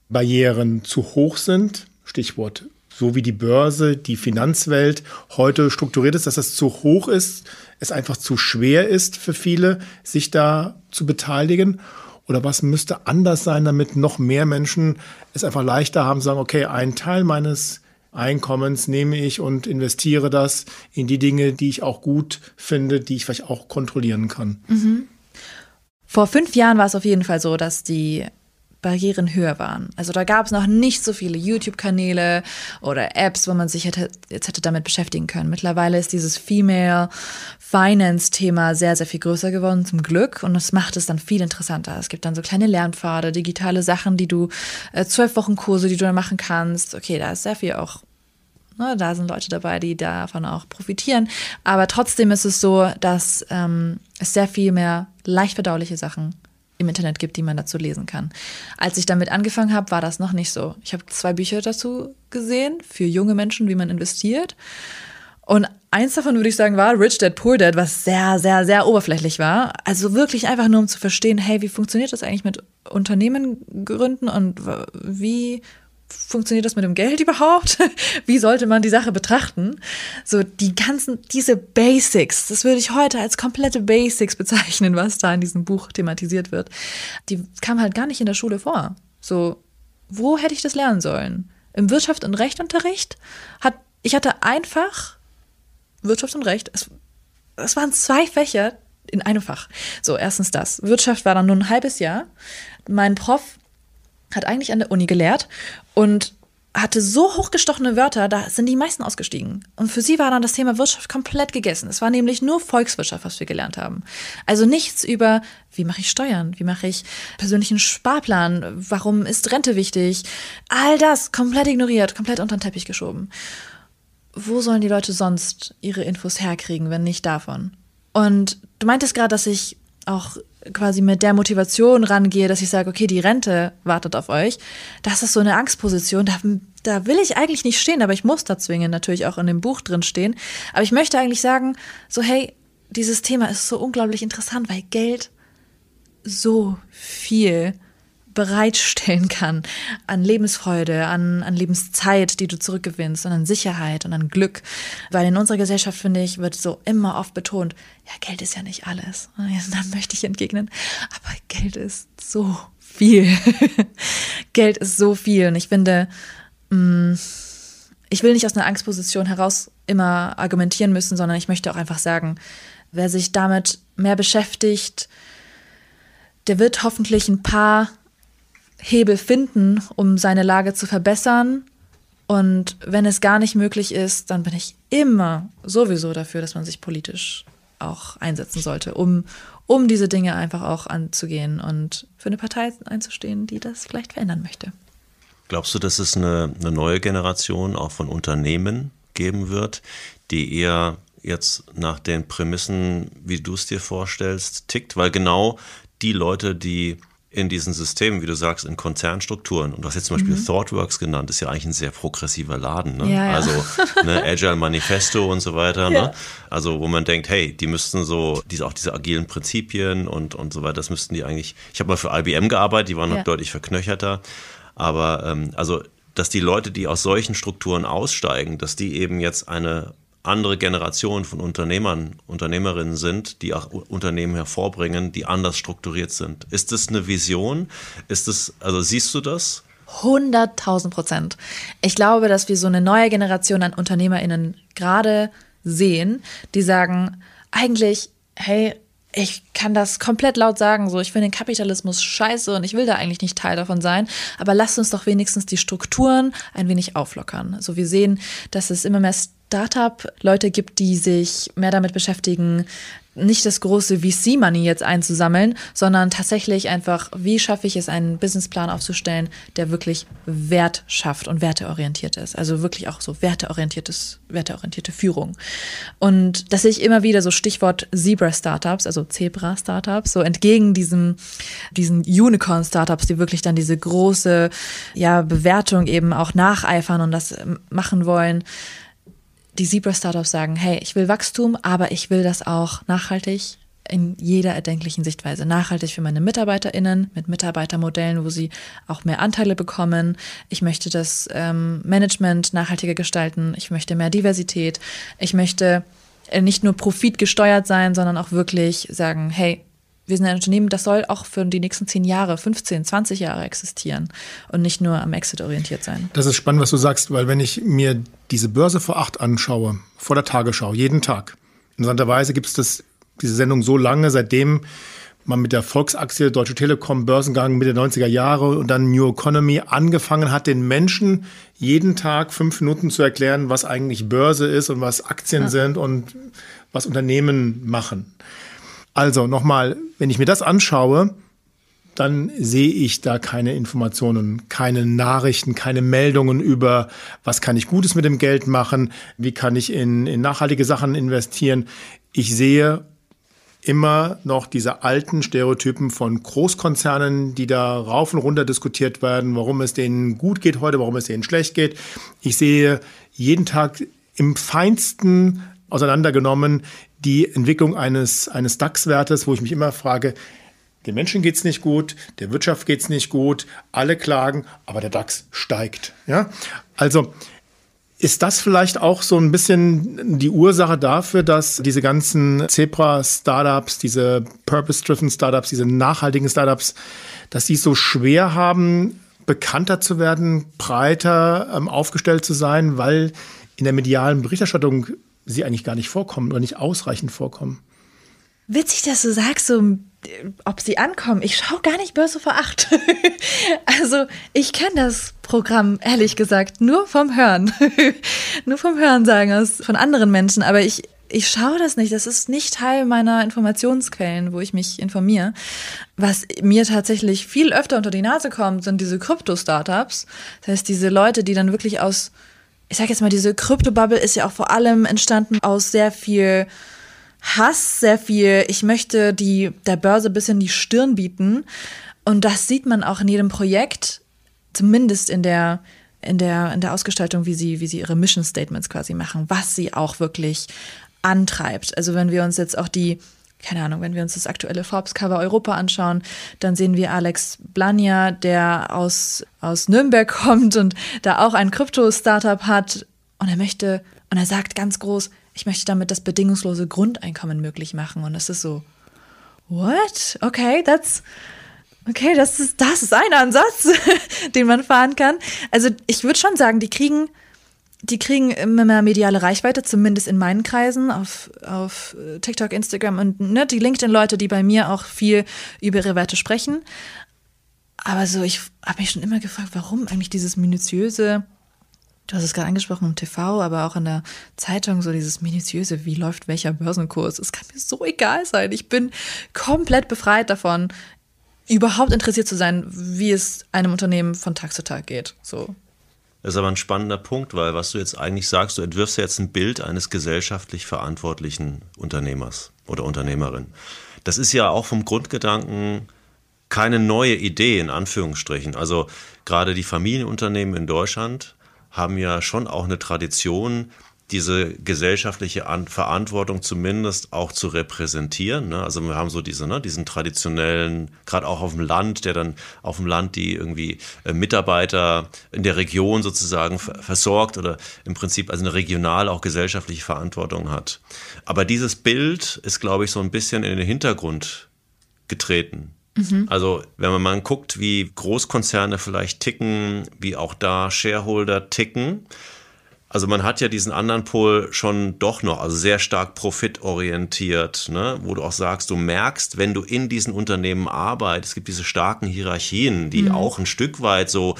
Zugangsbarrieren zu hoch sind? Stichwort, so wie die Börse, die Finanzwelt heute strukturiert ist, dass das zu hoch ist, es einfach zu schwer ist für viele, sich da zu beteiligen? Oder was müsste anders sein, damit noch mehr Menschen es einfach leichter haben, sagen, okay, einen Teil meines Einkommens nehme ich und investiere das in die Dinge, die ich auch gut finde, die ich vielleicht auch kontrollieren kann. Mhm. Vor fünf Jahren war es auf jeden Fall so, dass die Barrieren höher waren. Also da gab es noch nicht so viele YouTube-Kanäle oder Apps, wo man sich hätte, jetzt hätte damit beschäftigen können. Mittlerweile ist dieses Female Finance-Thema sehr, sehr viel größer geworden, zum Glück. Und das macht es dann viel interessanter. Es gibt dann so kleine Lernpfade, digitale Sachen, die du, äh, zwölf Wochen Kurse, die du dann machen kannst. Okay, da ist sehr viel auch Ne, da sind Leute dabei, die davon auch profitieren. Aber trotzdem ist es so, dass ähm, es sehr viel mehr leicht verdauliche Sachen im Internet gibt, die man dazu lesen kann. Als ich damit angefangen habe, war das noch nicht so. Ich habe zwei Bücher dazu gesehen für junge Menschen, wie man investiert. Und eins davon würde ich sagen war Rich Dad Poor Dad, was sehr, sehr, sehr oberflächlich war. Also wirklich einfach nur um zu verstehen, hey, wie funktioniert das eigentlich mit Unternehmen gründen und wie funktioniert das mit dem Geld überhaupt? Wie sollte man die Sache betrachten? So die ganzen, diese Basics, das würde ich heute als komplette Basics bezeichnen, was da in diesem Buch thematisiert wird. Die kam halt gar nicht in der Schule vor. So, wo hätte ich das lernen sollen? Im Wirtschaft- und Rechtunterricht hat, ich hatte einfach Wirtschaft und Recht. Es, es waren zwei Fächer in einem Fach. So, erstens das. Wirtschaft war dann nur ein halbes Jahr. Mein Prof hat eigentlich an der Uni gelehrt und hatte so hochgestochene Wörter, da sind die meisten ausgestiegen. Und für sie war dann das Thema Wirtschaft komplett gegessen. Es war nämlich nur Volkswirtschaft, was wir gelernt haben. Also nichts über, wie mache ich Steuern, wie mache ich persönlichen Sparplan, warum ist Rente wichtig. All das komplett ignoriert, komplett unter den Teppich geschoben. Wo sollen die Leute sonst ihre Infos herkriegen, wenn nicht davon? Und du meintest gerade, dass ich auch quasi mit der Motivation rangehe, dass ich sage, okay, die Rente wartet auf euch, das ist so eine Angstposition, da, da will ich eigentlich nicht stehen, aber ich muss da zwingen, natürlich auch in dem Buch drin stehen. Aber ich möchte eigentlich sagen, so hey, dieses Thema ist so unglaublich interessant, weil Geld so viel bereitstellen kann an Lebensfreude, an, an Lebenszeit, die du zurückgewinnst und an Sicherheit und an Glück. Weil in unserer Gesellschaft, finde ich, wird so immer oft betont, ja, Geld ist ja nicht alles. Und dann möchte ich entgegnen, aber Geld ist so viel. Geld ist so viel. Und ich finde, mh, mm, ich will nicht aus einer Angstposition heraus immer argumentieren müssen, sondern ich möchte auch einfach sagen, wer sich damit mehr beschäftigt, der wird hoffentlich ein paar Hebel finden, um seine Lage zu verbessern. Und wenn es gar nicht möglich ist, dann bin ich immer sowieso dafür, dass man sich politisch auch einsetzen sollte, um, um diese Dinge einfach auch anzugehen und für eine Partei einzustehen, die das vielleicht verändern möchte. Glaubst du, dass es eine, eine neue Generation auch von Unternehmen geben wird, die eher jetzt nach den Prämissen, wie du es dir vorstellst, tickt? Weil genau die Leute, die in diesen Systemen, wie du sagst, in Konzernstrukturen. Und du hast jetzt zum Beispiel mhm. ThoughtWorks genannt, ist ja eigentlich ein sehr progressiver Laden. Ne? Ja, ja. Also ne, Agile Manifesto und so weiter. Ja. Ne? Also wo man denkt, hey, die müssten so, diese, auch diese agilen Prinzipien und, und so weiter, das müssten die eigentlich. Ich habe mal für IBM gearbeitet, die waren noch deutlich verknöcherter. Aber ähm, also, dass die Leute, die aus solchen Strukturen aussteigen, dass die eben jetzt eine andere Generation von Unternehmern, Unternehmerinnen sind, die auch Unternehmen hervorbringen, die anders strukturiert sind. Ist das eine Vision? Ist das, also siehst du das? 100.000 Prozent. Ich glaube, dass wir so eine neue Generation an UnternehmerInnen gerade sehen, die sagen, eigentlich, hey, ich kann das komplett laut sagen, so ich finde den Kapitalismus scheiße und ich will da eigentlich nicht Teil davon sein, aber lasst uns doch wenigstens die Strukturen ein wenig auflockern. Also wir sehen, dass es immer mehr Startup-Leute gibt, die sich mehr damit beschäftigen, nicht das große VC-Money jetzt einzusammeln, sondern tatsächlich einfach, wie schaffe ich es, einen Businessplan aufzustellen, der wirklich Wert schafft und werteorientiert ist. Also wirklich auch so werteorientiertes, werteorientierte Führung. Und das sehe ich immer wieder so Stichwort Zebra-Startups, also Zebra-Startups, so entgegen diesem, diesen Unicorn-Startups, die wirklich dann diese große, ja, Bewertung eben auch nacheifern und das machen wollen die Zebra-Startups sagen, hey, ich will Wachstum, aber ich will das auch nachhaltig in jeder erdenklichen Sichtweise. Nachhaltig für meine MitarbeiterInnen mit Mitarbeitermodellen, wo sie auch mehr Anteile bekommen. Ich möchte das ähm, Management nachhaltiger gestalten. Ich möchte mehr Diversität. Ich möchte äh, nicht nur profitgesteuert sein, sondern auch wirklich sagen, hey, wir sind ein Unternehmen, das soll auch für die nächsten 10 Jahre, 15, 20 Jahre existieren und nicht nur am Exit orientiert sein. Das ist spannend, was du sagst, weil wenn ich mir diese Börse vor acht anschaue, vor der Tagesschau, jeden Tag, interessanterweise gibt es das, diese Sendung so lange, seitdem man mit der Volksaktie Deutsche Telekom Börsengang Mitte der 90er Jahre und dann New Economy angefangen hat, den Menschen jeden Tag fünf Minuten zu erklären, was eigentlich Börse ist und was Aktien ja. sind und was Unternehmen machen. Also nochmal, wenn ich mir das anschaue, dann sehe ich da keine Informationen, keine Nachrichten, keine Meldungen über, was kann ich Gutes mit dem Geld machen, wie kann ich in, in nachhaltige Sachen investieren. Ich sehe immer noch diese alten Stereotypen von Großkonzernen, die da rauf und runter diskutiert werden, warum es denen gut geht heute, warum es denen schlecht geht. Ich sehe jeden Tag im feinsten auseinandergenommen die Entwicklung eines, eines DAX-Wertes, wo ich mich immer frage, den Menschen geht es nicht gut, der Wirtschaft geht es nicht gut, alle klagen, aber der DAX steigt. Ja? Also ist das vielleicht auch so ein bisschen die Ursache dafür, dass diese ganzen Zebra-Startups, diese Purpose-Driven Startups, diese nachhaltigen Startups, dass die es so schwer haben, bekannter zu werden, breiter ähm, aufgestellt zu sein, weil in der medialen Berichterstattung sie eigentlich gar nicht vorkommen oder nicht ausreichend vorkommen. Witzig, dass du sagst, so, ob sie ankommen. Ich schaue gar nicht Börse vor acht. also ich kenne das Programm, ehrlich gesagt, nur vom Hören. nur vom Hören sagen aus, von anderen Menschen. Aber ich, ich schaue das nicht. Das ist nicht Teil meiner Informationsquellen, wo ich mich informiere. Was mir tatsächlich viel öfter unter die Nase kommt, sind diese Krypto-Startups. Das heißt, diese Leute, die dann wirklich aus ich sag jetzt mal, diese Kryptobubble ist ja auch vor allem entstanden aus sehr viel Hass, sehr viel, ich möchte die, der Börse bis in die Stirn bieten. Und das sieht man auch in jedem Projekt, zumindest in der, in der, in der Ausgestaltung, wie sie, wie sie ihre Mission Statements quasi machen, was sie auch wirklich antreibt. Also wenn wir uns jetzt auch die keine Ahnung, wenn wir uns das aktuelle Forbes-Cover Europa anschauen, dann sehen wir Alex Blania, der aus, aus Nürnberg kommt und da auch ein Krypto-Startup hat. Und er möchte, und er sagt ganz groß, ich möchte damit das bedingungslose Grundeinkommen möglich machen. Und das ist so, what? Okay, that's, okay, das ist, das ist ein Ansatz, den man fahren kann. Also ich würde schon sagen, die kriegen die kriegen immer mehr mediale Reichweite, zumindest in meinen Kreisen, auf, auf äh, TikTok, Instagram und ne, die LinkedIn-Leute, die bei mir auch viel über ihre Werte sprechen. Aber so, ich habe mich schon immer gefragt, warum eigentlich dieses minutiöse, du hast es gerade angesprochen im TV, aber auch in der Zeitung, so dieses minutiöse, wie läuft welcher Börsenkurs. Es kann mir so egal sein. Ich bin komplett befreit davon, überhaupt interessiert zu sein, wie es einem Unternehmen von Tag zu Tag geht. So. Das ist aber ein spannender Punkt, weil was du jetzt eigentlich sagst, du entwirfst ja jetzt ein Bild eines gesellschaftlich verantwortlichen Unternehmers oder Unternehmerin. Das ist ja auch vom Grundgedanken keine neue Idee in Anführungsstrichen. Also gerade die Familienunternehmen in Deutschland haben ja schon auch eine Tradition, diese gesellschaftliche An Verantwortung zumindest auch zu repräsentieren. Ne? Also wir haben so diese, ne, diesen traditionellen, gerade auch auf dem Land, der dann auf dem Land die irgendwie äh, Mitarbeiter in der Region sozusagen versorgt oder im Prinzip also eine regional auch gesellschaftliche Verantwortung hat. Aber dieses Bild ist, glaube ich, so ein bisschen in den Hintergrund getreten. Mhm. Also wenn man mal guckt, wie Großkonzerne vielleicht ticken, wie auch da Shareholder ticken, also man hat ja diesen anderen Pol schon doch noch, also sehr stark profitorientiert, ne? wo du auch sagst, du merkst, wenn du in diesen Unternehmen arbeitest, es gibt diese starken Hierarchien, die mhm. auch ein Stück weit so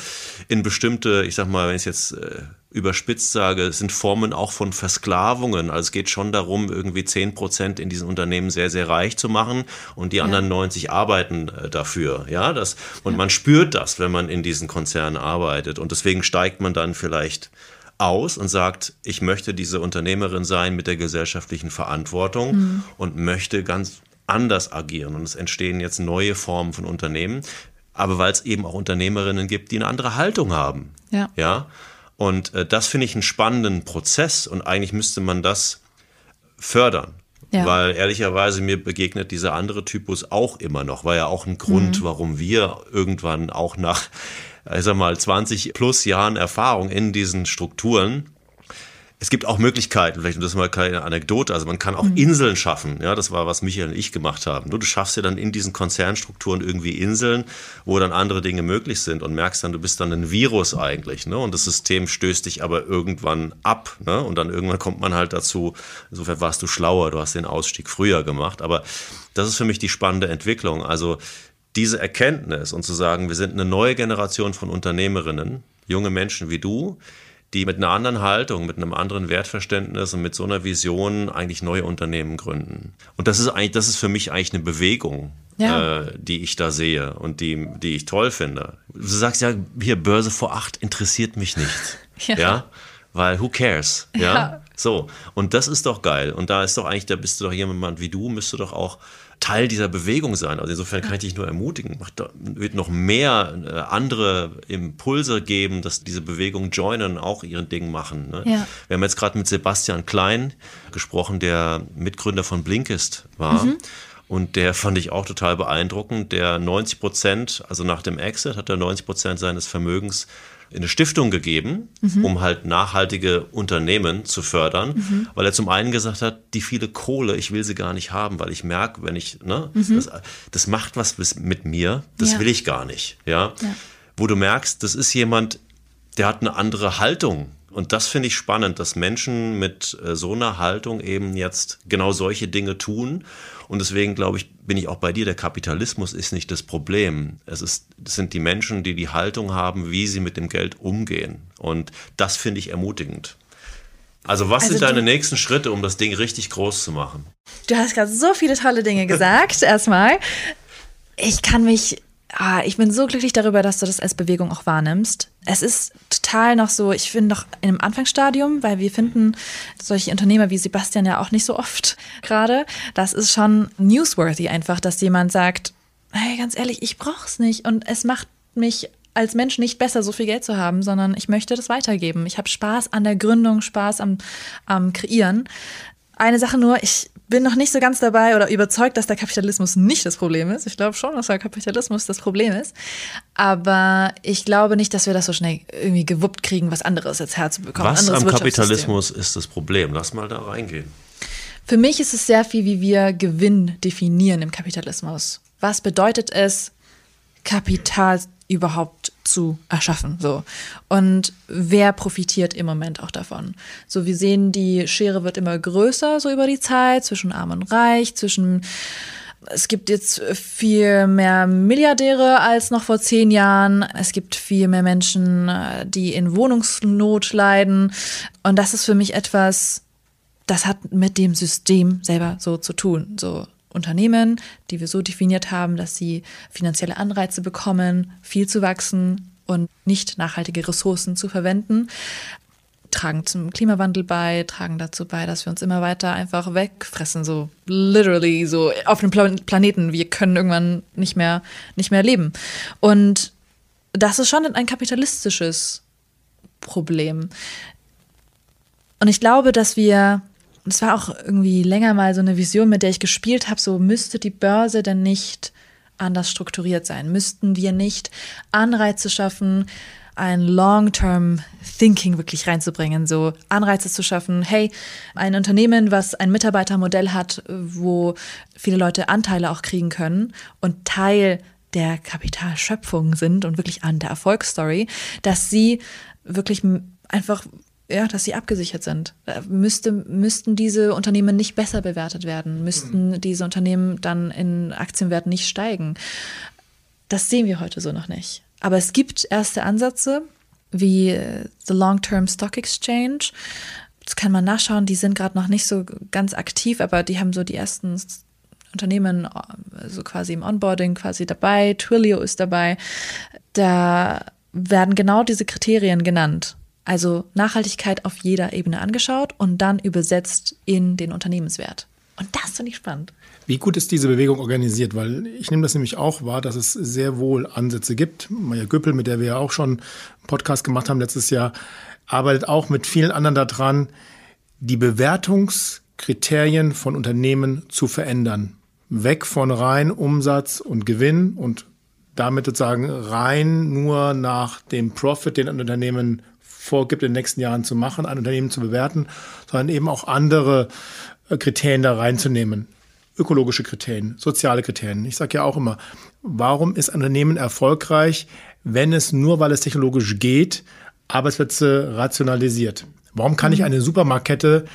in bestimmte, ich sag mal, wenn ich es jetzt äh, überspitzt sage, sind Formen auch von Versklavungen. Also es geht schon darum, irgendwie zehn Prozent in diesen Unternehmen sehr, sehr reich zu machen und die ja. anderen 90 arbeiten äh, dafür. Ja, das, und ja. man spürt das, wenn man in diesen Konzernen arbeitet. Und deswegen steigt man dann vielleicht aus und sagt, ich möchte diese Unternehmerin sein mit der gesellschaftlichen Verantwortung mhm. und möchte ganz anders agieren. Und es entstehen jetzt neue Formen von Unternehmen, aber weil es eben auch Unternehmerinnen gibt, die eine andere Haltung haben. Ja. ja? Und äh, das finde ich einen spannenden Prozess und eigentlich müsste man das fördern. Ja. Weil ehrlicherweise mir begegnet dieser andere Typus auch immer noch. War ja auch ein Grund, mhm. warum wir irgendwann auch nach ich sag mal, 20 plus Jahren Erfahrung in diesen Strukturen. Es gibt auch Möglichkeiten, vielleicht das ist mal keine Anekdote, also man kann auch mhm. Inseln schaffen. Ja, das war, was Michael und ich gemacht haben. Du, du schaffst ja dann in diesen Konzernstrukturen irgendwie Inseln, wo dann andere Dinge möglich sind und merkst dann, du bist dann ein Virus eigentlich. Ne? Und das System stößt dich aber irgendwann ab. Ne? Und dann irgendwann kommt man halt dazu, insofern warst du schlauer, du hast den Ausstieg früher gemacht. Aber das ist für mich die spannende Entwicklung. Also diese Erkenntnis und zu sagen, wir sind eine neue Generation von Unternehmerinnen, junge Menschen wie du, die mit einer anderen Haltung, mit einem anderen Wertverständnis und mit so einer Vision eigentlich neue Unternehmen gründen. Und das ist eigentlich, das ist für mich eigentlich eine Bewegung, ja. äh, die ich da sehe und die, die ich toll finde. Du sagst ja, hier Börse vor acht interessiert mich nicht. ja. ja? Weil who cares? Ja? ja. So. Und das ist doch geil. Und da ist doch eigentlich, da bist du doch jemand wie du, müsste doch auch Teil dieser Bewegung sein. Also insofern kann ich dich nur ermutigen. Da wird noch mehr äh, andere Impulse geben, dass diese Bewegung joinen, auch ihren Ding machen. Ne? Ja. Wir haben jetzt gerade mit Sebastian Klein gesprochen, der Mitgründer von Blinkist war. Mhm. Und der fand ich auch total beeindruckend. Der 90 Prozent, also nach dem Exit, hat er 90 Prozent seines Vermögens in eine Stiftung gegeben, mhm. um halt nachhaltige Unternehmen zu fördern, mhm. weil er zum einen gesagt hat, die viele Kohle, ich will sie gar nicht haben, weil ich merke, wenn ich, ne, mhm. das, das, macht was mit mir, das ja. will ich gar nicht, ja? ja. Wo du merkst, das ist jemand, der hat eine andere Haltung und das finde ich spannend, dass Menschen mit äh, so einer Haltung eben jetzt genau solche Dinge tun. Und deswegen glaube ich, bin ich auch bei dir, der Kapitalismus ist nicht das Problem. Es, ist, es sind die Menschen, die die Haltung haben, wie sie mit dem Geld umgehen. Und das finde ich ermutigend. Also was also sind deine nächsten Schritte, um das Ding richtig groß zu machen? Du hast gerade so viele tolle Dinge gesagt, erstmal. Ich kann mich ah, ich bin so glücklich darüber, dass du das als Bewegung auch wahrnimmst. Es ist total noch so, ich finde noch in einem Anfangsstadium, weil wir finden solche Unternehmer wie Sebastian ja auch nicht so oft gerade. Das ist schon newsworthy einfach, dass jemand sagt, hey, ganz ehrlich, ich brauch's nicht und es macht mich als Mensch nicht besser, so viel Geld zu haben, sondern ich möchte das weitergeben. Ich habe Spaß an der Gründung, Spaß am, am Kreieren. Eine Sache nur, ich bin noch nicht so ganz dabei oder überzeugt, dass der Kapitalismus nicht das Problem ist. Ich glaube schon, dass der Kapitalismus das Problem ist. Aber ich glaube nicht, dass wir das so schnell irgendwie gewuppt kriegen, was anderes als herzubekommen. Was am Kapitalismus ist das Problem? Lass mal da reingehen. Für mich ist es sehr viel, wie wir Gewinn definieren im Kapitalismus. Was bedeutet es, Kapital überhaupt zu erschaffen. So. Und wer profitiert im Moment auch davon? So, wir sehen, die Schere wird immer größer, so über die Zeit, zwischen Arm und Reich, zwischen es gibt jetzt viel mehr Milliardäre als noch vor zehn Jahren. Es gibt viel mehr Menschen, die in Wohnungsnot leiden. Und das ist für mich etwas, das hat mit dem System selber so zu tun. So, Unternehmen, die wir so definiert haben, dass sie finanzielle Anreize bekommen, viel zu wachsen und nicht nachhaltige Ressourcen zu verwenden. tragen zum Klimawandel bei, tragen dazu bei, dass wir uns immer weiter einfach wegfressen, so literally, so auf dem Planeten. Wir können irgendwann nicht mehr, nicht mehr leben. Und das ist schon ein kapitalistisches Problem. Und ich glaube, dass wir, das war auch irgendwie länger mal so eine Vision, mit der ich gespielt habe, so müsste die Börse denn nicht anders strukturiert sein? Müssten wir nicht Anreize schaffen, ein Long-Term Thinking wirklich reinzubringen, so Anreize zu schaffen. Hey, ein Unternehmen, was ein Mitarbeitermodell hat, wo viele Leute Anteile auch kriegen können und Teil der Kapitalschöpfung sind und wirklich an der Erfolgsstory, dass sie wirklich einfach ja, dass sie abgesichert sind. Müsste, müssten diese Unternehmen nicht besser bewertet werden, müssten mhm. diese Unternehmen dann in Aktienwerten nicht steigen. Das sehen wir heute so noch nicht. Aber es gibt erste Ansätze wie äh, The Long-Term Stock Exchange. Das kann man nachschauen, die sind gerade noch nicht so ganz aktiv, aber die haben so die ersten Unternehmen so quasi im Onboarding quasi dabei. Twilio ist dabei. Da werden genau diese Kriterien genannt. Also Nachhaltigkeit auf jeder Ebene angeschaut und dann übersetzt in den Unternehmenswert. Und das finde ich spannend. Wie gut ist diese Bewegung organisiert? Weil ich nehme das nämlich auch wahr, dass es sehr wohl Ansätze gibt. Maja Göppel, mit der wir ja auch schon einen Podcast gemacht haben letztes Jahr, arbeitet auch mit vielen anderen daran, die Bewertungskriterien von Unternehmen zu verändern. Weg von rein Umsatz und Gewinn und damit sozusagen rein nur nach dem Profit, den ein Unternehmen vorgibt, in den nächsten Jahren zu machen, ein Unternehmen zu bewerten, sondern eben auch andere äh, Kriterien da reinzunehmen ökologische Kriterien, soziale Kriterien. Ich sage ja auch immer, warum ist ein Unternehmen erfolgreich, wenn es nur, weil es technologisch geht, Arbeitsplätze rationalisiert? Warum kann nicht mhm. eine Supermarktkette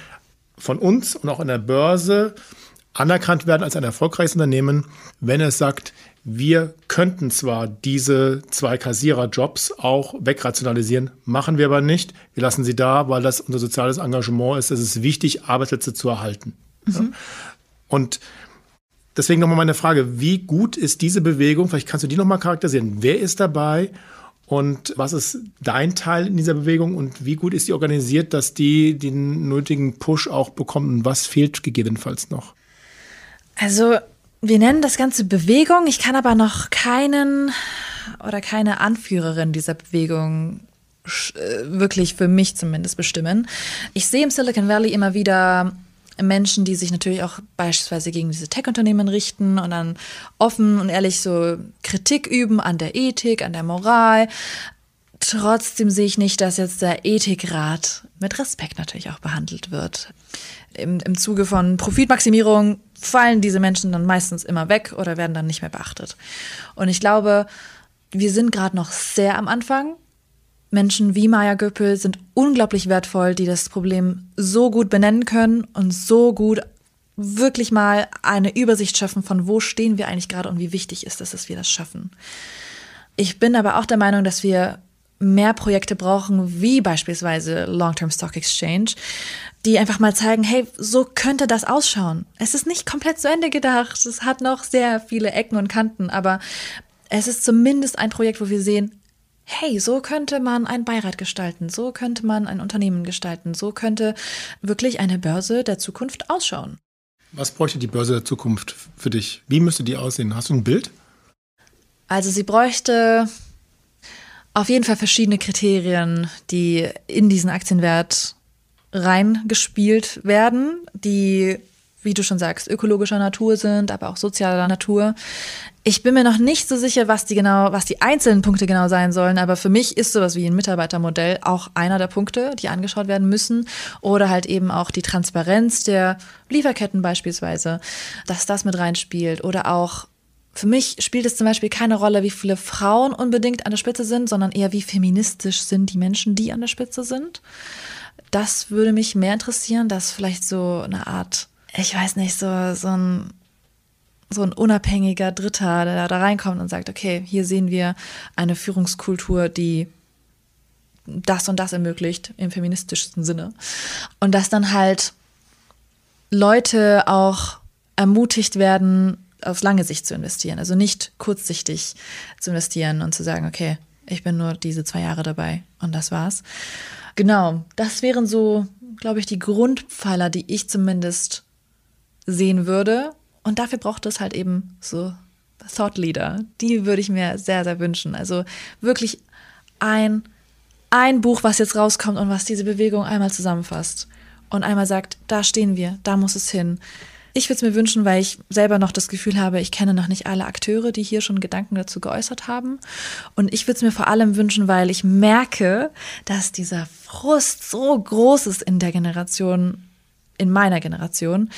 von uns und auch an der Börse anerkannt werden als ein erfolgreiches Unternehmen, wenn es sagt, wir könnten zwar diese zwei Kassiererjobs auch wegrationalisieren, machen wir aber nicht. Wir lassen sie da, weil das unser soziales Engagement ist. Es ist wichtig, Arbeitsplätze zu erhalten. Mhm. Und deswegen nochmal meine Frage, wie gut ist diese Bewegung? Vielleicht kannst du die nochmal charakterisieren. Wer ist dabei? Und was ist dein Teil in dieser Bewegung und wie gut ist die organisiert, dass die den nötigen Push auch bekommt und was fehlt gegebenenfalls noch? Also, wir nennen das Ganze Bewegung. Ich kann aber noch keinen oder keine Anführerin dieser Bewegung äh, wirklich für mich zumindest bestimmen. Ich sehe im Silicon Valley immer wieder Menschen, die sich natürlich auch beispielsweise gegen diese Tech-Unternehmen richten und dann offen und ehrlich so Kritik üben an der Ethik, an der Moral. Trotzdem sehe ich nicht, dass jetzt der Ethikrat mit Respekt natürlich auch behandelt wird. Im, Im Zuge von Profitmaximierung fallen diese Menschen dann meistens immer weg oder werden dann nicht mehr beachtet. Und ich glaube, wir sind gerade noch sehr am Anfang Menschen wie Maya Göppel sind unglaublich wertvoll, die das Problem so gut benennen können und so gut wirklich mal eine Übersicht schaffen von wo stehen wir eigentlich gerade und wie wichtig ist es, dass wir das schaffen. Ich bin aber auch der Meinung, dass wir mehr Projekte brauchen, wie beispielsweise Long-Term Stock Exchange, die einfach mal zeigen, hey, so könnte das ausschauen. Es ist nicht komplett zu Ende gedacht. Es hat noch sehr viele Ecken und Kanten, aber es ist zumindest ein Projekt, wo wir sehen, hey, so könnte man einen Beirat gestalten, so könnte man ein Unternehmen gestalten, so könnte wirklich eine Börse der Zukunft ausschauen. Was bräuchte die Börse der Zukunft für dich? Wie müsste die aussehen? Hast du ein Bild? Also sie bräuchte auf jeden Fall verschiedene Kriterien, die in diesen Aktienwert reingespielt werden, die wie du schon sagst, ökologischer Natur sind, aber auch sozialer Natur. Ich bin mir noch nicht so sicher, was die genau, was die einzelnen Punkte genau sein sollen, aber für mich ist sowas wie ein Mitarbeitermodell auch einer der Punkte, die angeschaut werden müssen. Oder halt eben auch die Transparenz der Lieferketten beispielsweise, dass das mit reinspielt. Oder auch für mich spielt es zum Beispiel keine Rolle, wie viele Frauen unbedingt an der Spitze sind, sondern eher wie feministisch sind die Menschen, die an der Spitze sind. Das würde mich mehr interessieren, dass vielleicht so eine Art ich weiß nicht, so, so ein so ein unabhängiger Dritter, der da reinkommt und sagt, okay, hier sehen wir eine Führungskultur, die das und das ermöglicht, im feministischsten Sinne. Und dass dann halt Leute auch ermutigt werden, auf lange Sicht zu investieren. Also nicht kurzsichtig zu investieren und zu sagen, okay, Ich bin nur diese zwei Jahre dabei und das war's. Genau, das wären so, glaube ich, die Grundpfeiler, die ich zumindest sehen würde. Und dafür braucht es halt eben so Thought Leader. Die würde ich mir sehr, sehr wünschen. Also wirklich ein, ein Buch, was jetzt rauskommt und was diese Bewegung einmal zusammenfasst und einmal sagt, da stehen wir, da muss es hin. Ich würde es mir wünschen, weil ich selber noch das Gefühl habe, ich kenne noch nicht alle Akteure, die hier schon Gedanken dazu geäußert haben. Und ich würde es mir vor allem wünschen, weil ich merke, dass dieser Frust so groß ist in der Generation, in meiner Generation,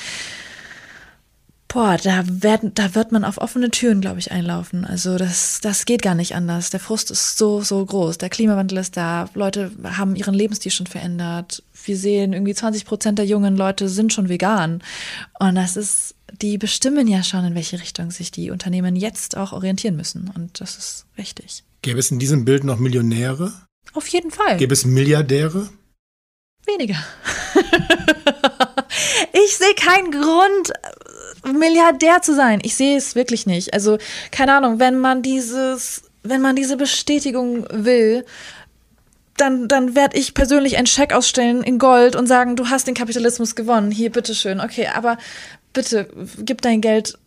boah, da, werden, da wird man auf offene Türen, glaube ich, einlaufen. Also das, das geht gar nicht anders. Der Frust ist so, so groß. Der Klimawandel ist da. Leute haben ihren Lebensstil schon verändert. Wir sehen, irgendwie 20 Prozent der jungen Leute sind schon vegan. Und das ist, die bestimmen ja schon, in welche Richtung sich die Unternehmen jetzt auch orientieren müssen. Und das ist wichtig. Gäbe es in diesem Bild noch Millionäre? Auf jeden Fall. Gäbe es Milliardäre? Weniger. ich sehe keinen Grund, Milliardär zu sein. Ich sehe es wirklich nicht. Also, keine Ahnung, wenn man dieses, wenn man diese Bestätigung will, dann, dann werde ich persönlich einen Scheck ausstellen in Gold und sagen, du hast den Kapitalismus gewonnen. Hier, bitteschön. Okay, aber bitte gib dein Geld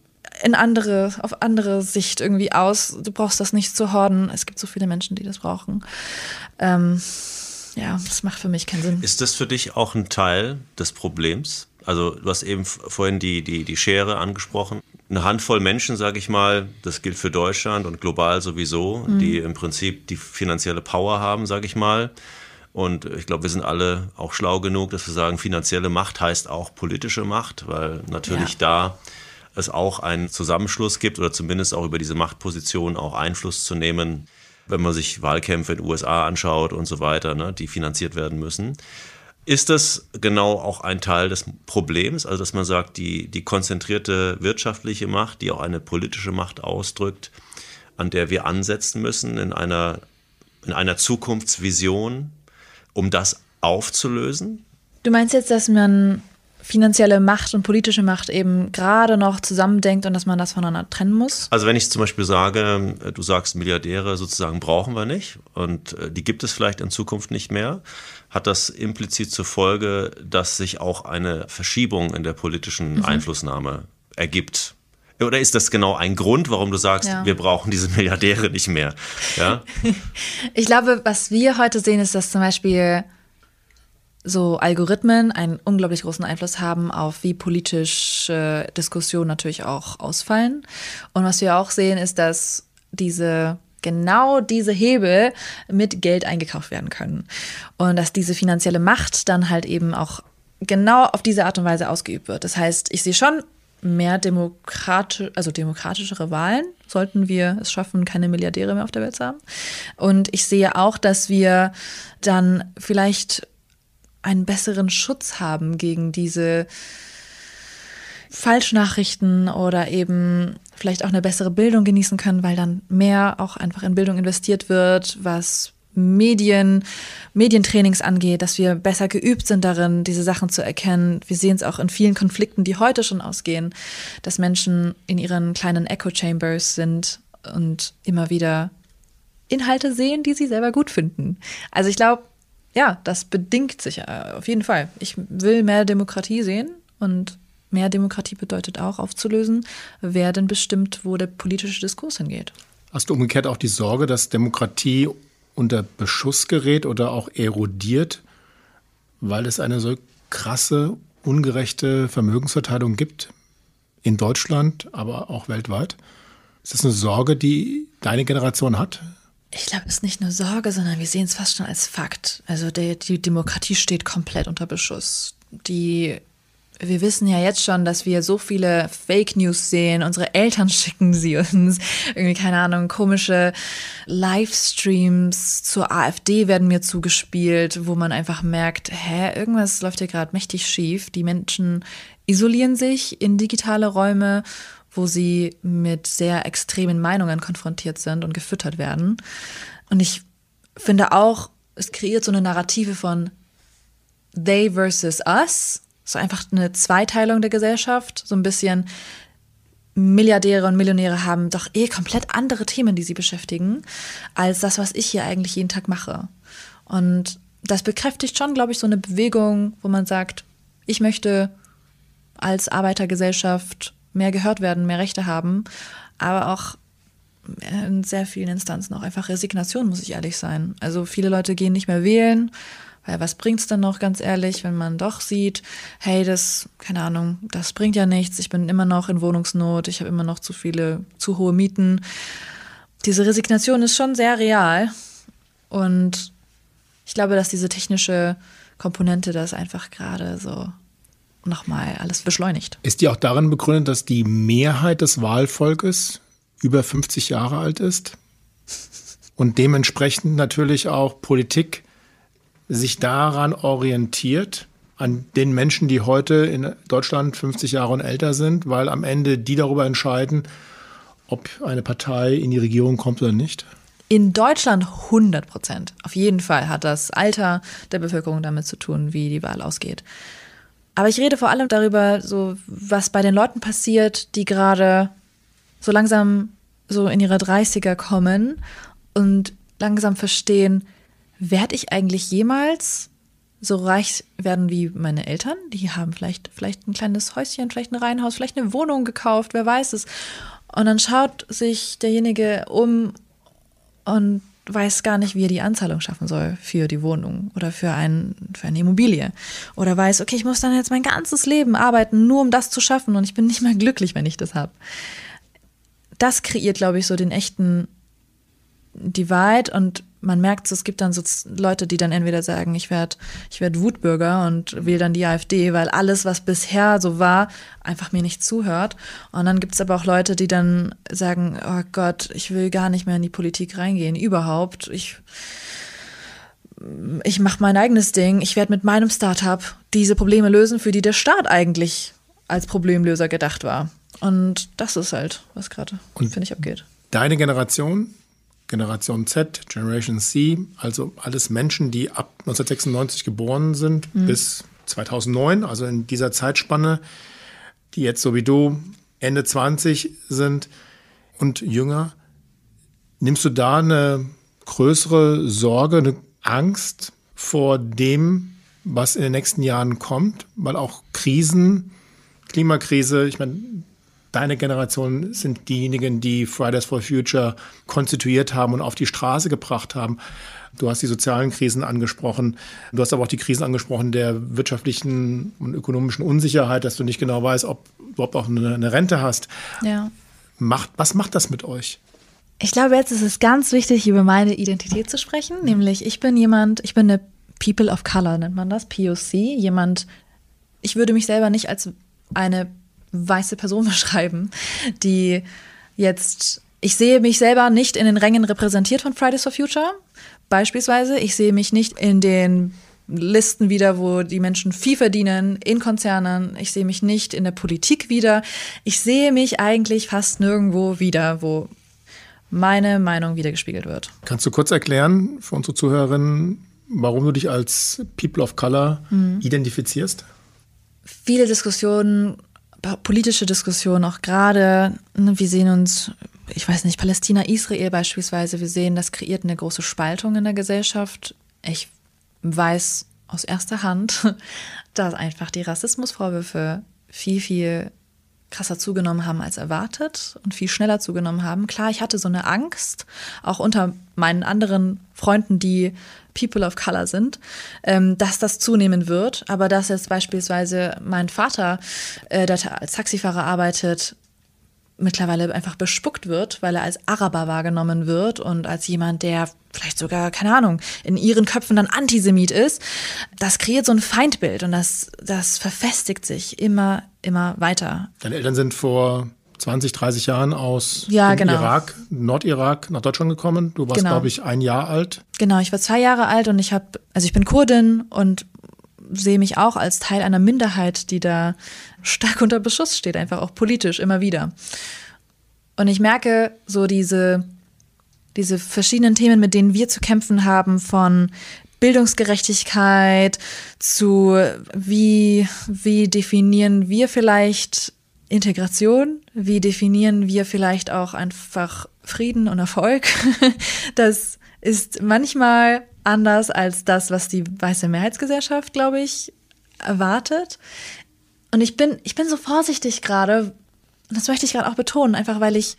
in andere, auf andere Sicht irgendwie aus. Du brauchst das nicht zu horden. Es gibt so viele Menschen, die das brauchen. Ähm, ja, das macht für mich keinen Sinn. Ist das für dich auch ein Teil des Problems? Also du hast eben vorhin die, die, die Schere angesprochen. Eine Handvoll Menschen, sage ich mal, das gilt für Deutschland und global sowieso, mhm. die im Prinzip die finanzielle Power haben, sage ich mal. Und ich glaube, wir sind alle auch schlau genug, dass wir sagen, finanzielle Macht heißt auch politische Macht, weil natürlich ja. da es auch einen Zusammenschluss gibt oder zumindest auch über diese Machtposition auch Einfluss zu nehmen, wenn man sich Wahlkämpfe in den USA anschaut und so weiter, ne, die finanziert werden müssen. Ist das genau auch ein Teil des Problems, also dass man sagt, die, die konzentrierte wirtschaftliche Macht, die auch eine politische Macht ausdrückt, an der wir ansetzen müssen in einer, in einer Zukunftsvision, um das aufzulösen? Du meinst jetzt, dass man finanzielle Macht und politische Macht eben gerade noch zusammendenkt und dass man das voneinander trennen muss? Also wenn ich zum Beispiel sage, du sagst, Milliardäre sozusagen brauchen wir nicht und äh, die gibt es vielleicht in Zukunft nicht mehr, hat das implizit zur Folge, dass sich auch eine Verschiebung in der politischen mhm. Einflussnahme ergibt. Oder ist das genau ein Grund, warum du sagst, ja. wir brauchen diese Milliardäre nicht mehr? Ja? ich glaube, was wir heute sehen, ist, dass zum Beispiel so Algorithmen einen unglaublich großen Einfluss haben auf wie politische Diskussionen natürlich auch ausfallen. Und was wir auch sehen, ist, dass diese genau diese Hebel mit Geld eingekauft werden können. Und dass diese finanzielle Macht dann halt eben auch genau auf diese Art und Weise ausgeübt wird. Das heißt, ich sehe schon mehr demokratisch, also demokratischere Wahlen, sollten wir es schaffen, keine Milliardäre mehr auf der Welt zu haben. Und ich sehe auch, dass wir dann vielleicht einen besseren Schutz haben gegen diese Falschnachrichten oder eben vielleicht auch eine bessere Bildung genießen können, weil dann mehr auch einfach in Bildung investiert wird, was Medien, Medientrainings angeht, dass wir besser geübt sind darin, diese Sachen zu erkennen. Wir sehen es auch in vielen Konflikten, die heute schon ausgehen, dass Menschen in ihren kleinen Echo Chambers sind und immer wieder Inhalte sehen, die sie selber gut finden. Also ich glaube, ja, das bedingt sich äh, auf jeden Fall. Ich will mehr Demokratie sehen und mehr Demokratie bedeutet auch aufzulösen, wer denn bestimmt, wo der politische Diskurs hingeht. Hast du umgekehrt auch die Sorge, dass Demokratie unter Beschuss gerät oder auch erodiert, weil es eine so krasse, ungerechte Vermögensverteilung gibt in Deutschland, aber auch weltweit? Ist das eine Sorge, die deine Generation hat? Ich glaube, es ist nicht nur Sorge, sondern wir sehen es fast schon als Fakt. Also die, die Demokratie steht komplett unter Beschuss. Die wir wissen ja jetzt schon, dass wir so viele Fake News sehen. Unsere Eltern schicken sie uns. Irgendwie, keine Ahnung, komische Livestreams zur AfD werden mir zugespielt, wo man einfach merkt, hä, irgendwas läuft hier gerade mächtig schief. Die Menschen isolieren sich in digitale Räume wo sie mit sehr extremen Meinungen konfrontiert sind und gefüttert werden. Und ich finde auch, es kreiert so eine Narrative von they versus us. So einfach eine Zweiteilung der Gesellschaft. So ein bisschen Milliardäre und Millionäre haben doch eh komplett andere Themen, die sie beschäftigen, als das, was ich hier eigentlich jeden Tag mache. Und das bekräftigt schon, glaube ich, so eine Bewegung, wo man sagt, ich möchte als Arbeitergesellschaft mehr gehört werden, mehr Rechte haben, aber auch in sehr vielen Instanzen auch einfach Resignation, muss ich ehrlich sein. Also viele Leute gehen nicht mehr wählen, weil was bringt's dann noch, ganz ehrlich, wenn man doch sieht, hey, das, keine Ahnung, das bringt ja nichts, ich bin immer noch in Wohnungsnot, ich habe immer noch zu viele, zu hohe Mieten. Diese Resignation ist schon sehr real und ich glaube, dass diese technische Komponente das einfach gerade so nochmal alles beschleunigt. Ist die auch darin begründet, dass die Mehrheit des Wahlvolkes über 50 Jahre alt ist und dementsprechend natürlich auch Politik sich daran orientiert, an den Menschen, die heute in Deutschland 50 Jahre und älter sind, weil am Ende die darüber entscheiden, ob eine Partei in die Regierung kommt oder nicht? In Deutschland 100 Prozent. Auf jeden Fall hat das Alter der Bevölkerung damit zu tun, wie die Wahl ausgeht. Aber ich rede vor allem darüber, so was bei den Leuten passiert, die gerade so langsam so in ihre 30er kommen und langsam verstehen, werde ich eigentlich jemals so reich werden wie meine Eltern? Die haben vielleicht, vielleicht ein kleines Häuschen, vielleicht ein Reihenhaus, vielleicht eine Wohnung gekauft, wer weiß es. Und dann schaut sich derjenige um und weiß gar nicht, wie er die Anzahlung schaffen soll für die Wohnung oder für, ein, für eine Immobilie. Oder weiß, okay, ich muss dann jetzt mein ganzes Leben arbeiten, nur um das zu schaffen und ich bin nicht mehr glücklich, wenn ich das habe. Das kreiert, glaube ich, so den echten Divide und man merkt, es gibt dann so Leute, die dann entweder sagen, ich werde ich werd Wutbürger und wähle dann die AfD, weil alles, was bisher so war, einfach mir nicht zuhört. Und dann gibt es aber auch Leute, die dann sagen, oh Gott, ich will gar nicht mehr in die Politik reingehen, überhaupt. Ich, ich mache mein eigenes Ding. Ich werde mit meinem Startup diese Probleme lösen, für die der Staat eigentlich als Problemlöser gedacht war. Und das ist halt, was gerade, finde ich, abgeht. Deine Generation, Generation Z, Generation C, also alles Menschen, die ab 1996 geboren sind mhm. bis 2009, also in dieser Zeitspanne, die jetzt so wie du Ende 20 sind und jünger. Nimmst du da eine größere Sorge, eine Angst vor dem, was in den nächsten Jahren kommt? Weil auch Krisen, Klimakrise, ich meine, deine Generation sind diejenigen, die Fridays for Future konstituiert haben und auf die Straße gebracht haben. Du hast die sozialen Krisen angesprochen. Du hast aber auch die Krisen angesprochen der wirtschaftlichen und ökonomischen Unsicherheit, dass du nicht genau weißt, ob du überhaupt auch eine, eine Rente hast. Ja. Macht, was macht das mit euch? Ich glaube, jetzt ist es ganz wichtig, über meine Identität zu sprechen. Nämlich, ich bin jemand, ich bin eine People of Color, nennt man das, POC. Jemand, ich würde mich selber nicht als eine weiße Person beschreiben, die jetzt, ich sehe mich selber nicht in den Rängen repräsentiert von Fridays for Future, beispielsweise. Ich sehe mich nicht in den Listen wieder, wo die Menschen viel verdienen in Konzernen. Ich sehe mich nicht in der Politik wieder. Ich sehe mich eigentlich fast nirgendwo wieder, wo meine Meinung wiedergespiegelt wird. Kannst du kurz erklären für unsere Zuhörerinnen, warum du dich als People of Color mhm. identifizierst? Viele Diskussionen politische Diskussion auch gerade. Ne, wir sehen uns, ich weiß nicht, Palästina, Israel beispielsweise, wir sehen, das kreiert eine große Spaltung in der Gesellschaft. Ich weiß aus erster Hand, dass einfach die Rassismusvorwürfe viel, viel krasser zugenommen haben als erwartet und viel schneller zugenommen haben. Klar, ich hatte so eine Angst, auch unter meinen anderen Freunden, die People of Color sind, ähm, dass das zunehmen wird. Aber dass jetzt beispielsweise mein Vater, äh, der als Taxifahrer arbeitet, mittlerweile einfach bespuckt wird, weil er als Araber wahrgenommen wird und als jemand, der vielleicht sogar, keine Ahnung, in ihren Köpfen dann Antisemit ist, das kreiert so ein Feindbild und das, das verfestigt sich immer, immer weiter. Deine Eltern sind vor 20, 30 Jahren aus ja, genau. Irak, Nordirak nach Deutschland gekommen. Du warst, genau. glaube ich, ein Jahr alt. Genau, ich war zwei Jahre alt und ich habe, also ich bin Kurdin und sehe mich auch als Teil einer Minderheit, die da stark unter Beschuss steht, einfach auch politisch immer wieder. Und ich merke so diese, diese verschiedenen Themen, mit denen wir zu kämpfen haben, von Bildungsgerechtigkeit zu wie, wie definieren wir vielleicht Integration? Wie definieren wir vielleicht auch einfach Frieden und Erfolg? Das ist manchmal anders als das, was die weiße Mehrheitsgesellschaft, glaube ich, erwartet. Und ich bin, ich bin so vorsichtig gerade, und das möchte ich gerade auch betonen, einfach weil ich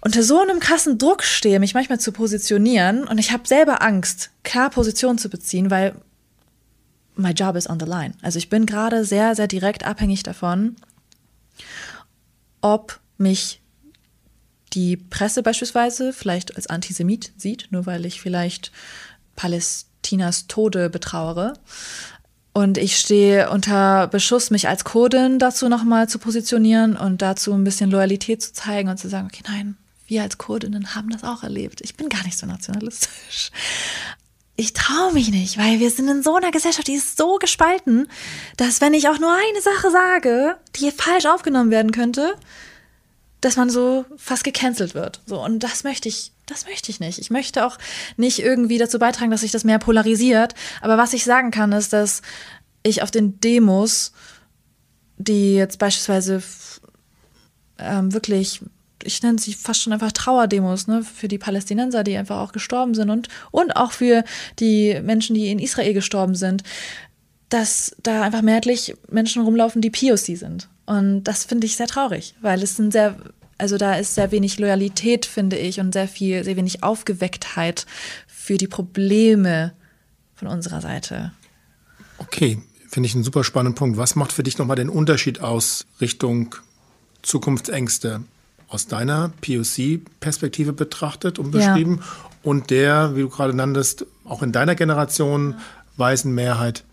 unter so einem krassen Druck stehe, mich manchmal zu positionieren. Und ich habe selber Angst, klar Position zu beziehen, weil my job is on the line. Also ich bin gerade sehr, sehr direkt abhängig davon, ob mich die Presse beispielsweise vielleicht als Antisemit sieht, nur weil ich vielleicht Palästinas Tode betrauere. Und ich stehe unter Beschuss, mich als Kurdin dazu nochmal zu positionieren und dazu ein bisschen Loyalität zu zeigen und zu sagen, okay, nein, wir als Kurdinnen haben das auch erlebt. Ich bin gar nicht so nationalistisch. Ich traue mich nicht, weil wir sind in so einer Gesellschaft, die ist so gespalten, dass wenn ich auch nur eine Sache sage, die falsch aufgenommen werden könnte, dass man so fast gecancelt wird. So, und das möchte ich, das möchte ich nicht. Ich möchte auch nicht irgendwie dazu beitragen, dass sich das mehr polarisiert. Aber was ich sagen kann, ist, dass ich auf den Demos, die jetzt beispielsweise ähm, wirklich ich nenne sie fast schon einfach Trauerdemos, ne, für die Palästinenser, die einfach auch gestorben sind und, und auch für die Menschen, die in Israel gestorben sind, dass da einfach mehrheitlich Menschen rumlaufen, die POC sind. Und das finde ich sehr traurig, weil es sind sehr, also da ist sehr wenig Loyalität, finde ich, und sehr viel, sehr wenig Aufgewecktheit für die Probleme von unserer Seite. Okay, finde ich einen super spannenden Punkt. Was macht für dich nochmal den Unterschied aus Richtung Zukunftsängste? Aus deiner POC-Perspektive betrachtet und beschrieben ja. und der, wie du gerade nanntest, auch in deiner Generation weißen Mehrheit?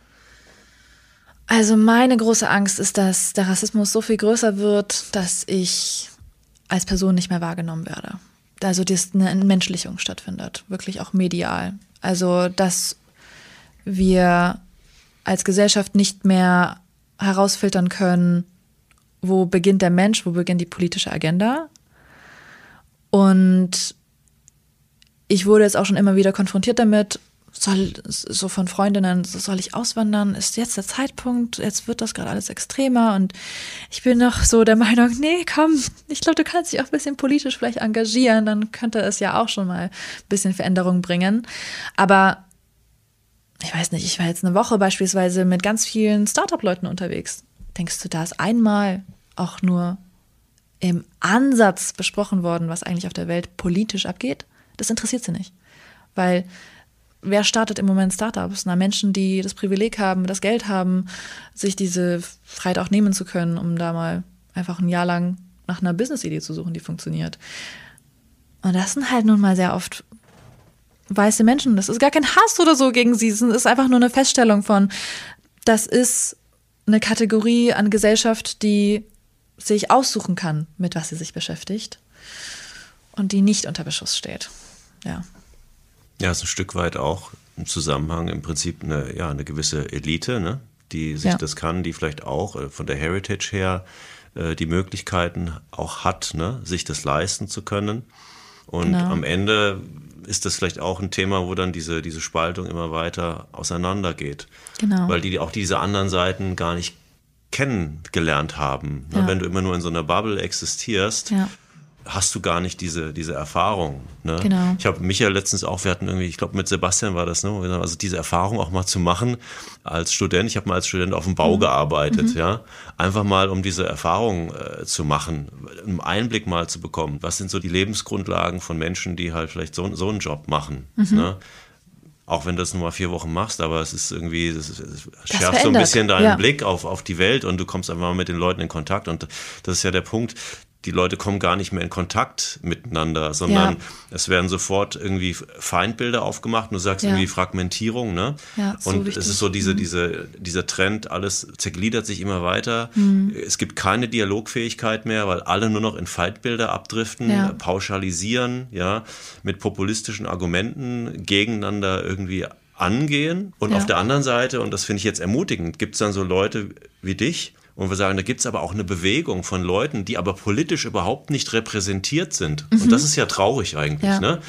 Also meine große Angst ist, dass der Rassismus so viel größer wird, dass ich als Person nicht mehr wahrgenommen werde. Also dass eine Entmenschlichung stattfindet, wirklich auch medial. Also dass wir als Gesellschaft nicht mehr herausfiltern können, wo beginnt der Mensch, wo beginnt die politische Agenda. Und ich wurde jetzt auch schon immer wieder konfrontiert damit, soll so von Freundinnen, soll ich auswandern? Ist jetzt der Zeitpunkt? Jetzt wird das gerade alles extremer und ich bin noch so der Meinung, nee, komm, ich glaube, du kannst dich auch ein bisschen politisch vielleicht engagieren, dann könnte es ja auch schon mal ein bisschen Veränderung bringen. Aber ich weiß nicht, ich war jetzt eine Woche beispielsweise mit ganz vielen Startup-Leuten unterwegs denkst du, da ist einmal auch nur im Ansatz besprochen worden, was eigentlich auf der Welt politisch abgeht? Das interessiert sie nicht. Weil wer startet im Moment Startups? Na, Menschen, die das Privileg haben, das Geld haben, sich diese Freiheit auch nehmen zu können, um da mal einfach ein Jahr lang nach einer Business-Idee zu suchen, die funktioniert. Und das sind halt nun mal sehr oft weiße Menschen. Das ist gar kein Hass oder so gegen sie. Es ist einfach nur eine Feststellung von, das ist eine Kategorie an Gesellschaft, die sich aussuchen kann, mit was sie sich beschäftigt und die nicht unter Beschuss steht. Ja. Ja, ist ein Stück weit auch im Zusammenhang im Prinzip eine, ja, eine gewisse Elite, ne? die sich ja. das kann, die vielleicht auch äh, von der Heritage her äh, die Möglichkeiten auch hat, ne? sich das leisten zu können. Und genau. am Ende ist das vielleicht auch ein Thema, wo dann diese, diese Spaltung immer weiter auseinandergeht. Genau. Weil die auch diese anderen Seiten gar nicht kennengelernt haben. Ja. Wenn du immer nur in so einer Bubble existierst, ja hast du gar nicht diese, diese Erfahrung. Ne? Genau. Ich habe Michael letztens auch, wir hatten irgendwie, ich glaube mit Sebastian war das, ne? also diese Erfahrung auch mal zu machen als Student. Ich habe mal als Student auf dem Bau mhm. gearbeitet, mhm. ja. Einfach mal, um diese Erfahrung äh, zu machen, einen Einblick mal zu bekommen. Was sind so die Lebensgrundlagen von Menschen, die halt vielleicht so, so einen Job machen? Mhm. Ne? auch wenn du das nur mal vier Wochen machst, aber es ist irgendwie, es, schärft so ein bisschen deinen ja. Blick auf, auf die Welt und du kommst einfach mal mit den Leuten in Kontakt. Und das ist ja der Punkt, die Leute kommen gar nicht mehr in Kontakt miteinander, sondern ja. es werden sofort irgendwie Feindbilder aufgemacht und du sagst ja. irgendwie Fragmentierung, ne? Ja, so und wichtig. es ist so diese, mhm. diese, dieser Trend, alles zergliedert sich immer weiter. Mhm. Es gibt keine Dialogfähigkeit mehr, weil alle nur noch in Feindbilder abdriften, ja. pauschalisieren, ja, mit populistischen Argumenten gegeneinander irgendwie angehen. Und auf der anderen Seite, und das finde ich jetzt ermutigend, gibt es dann so Leute wie dich, und wir sagen, da gibt es aber auch eine Bewegung von Leuten, die aber politisch überhaupt nicht repräsentiert sind. Mhm. Und das ist ja traurig eigentlich. Ja. Ne?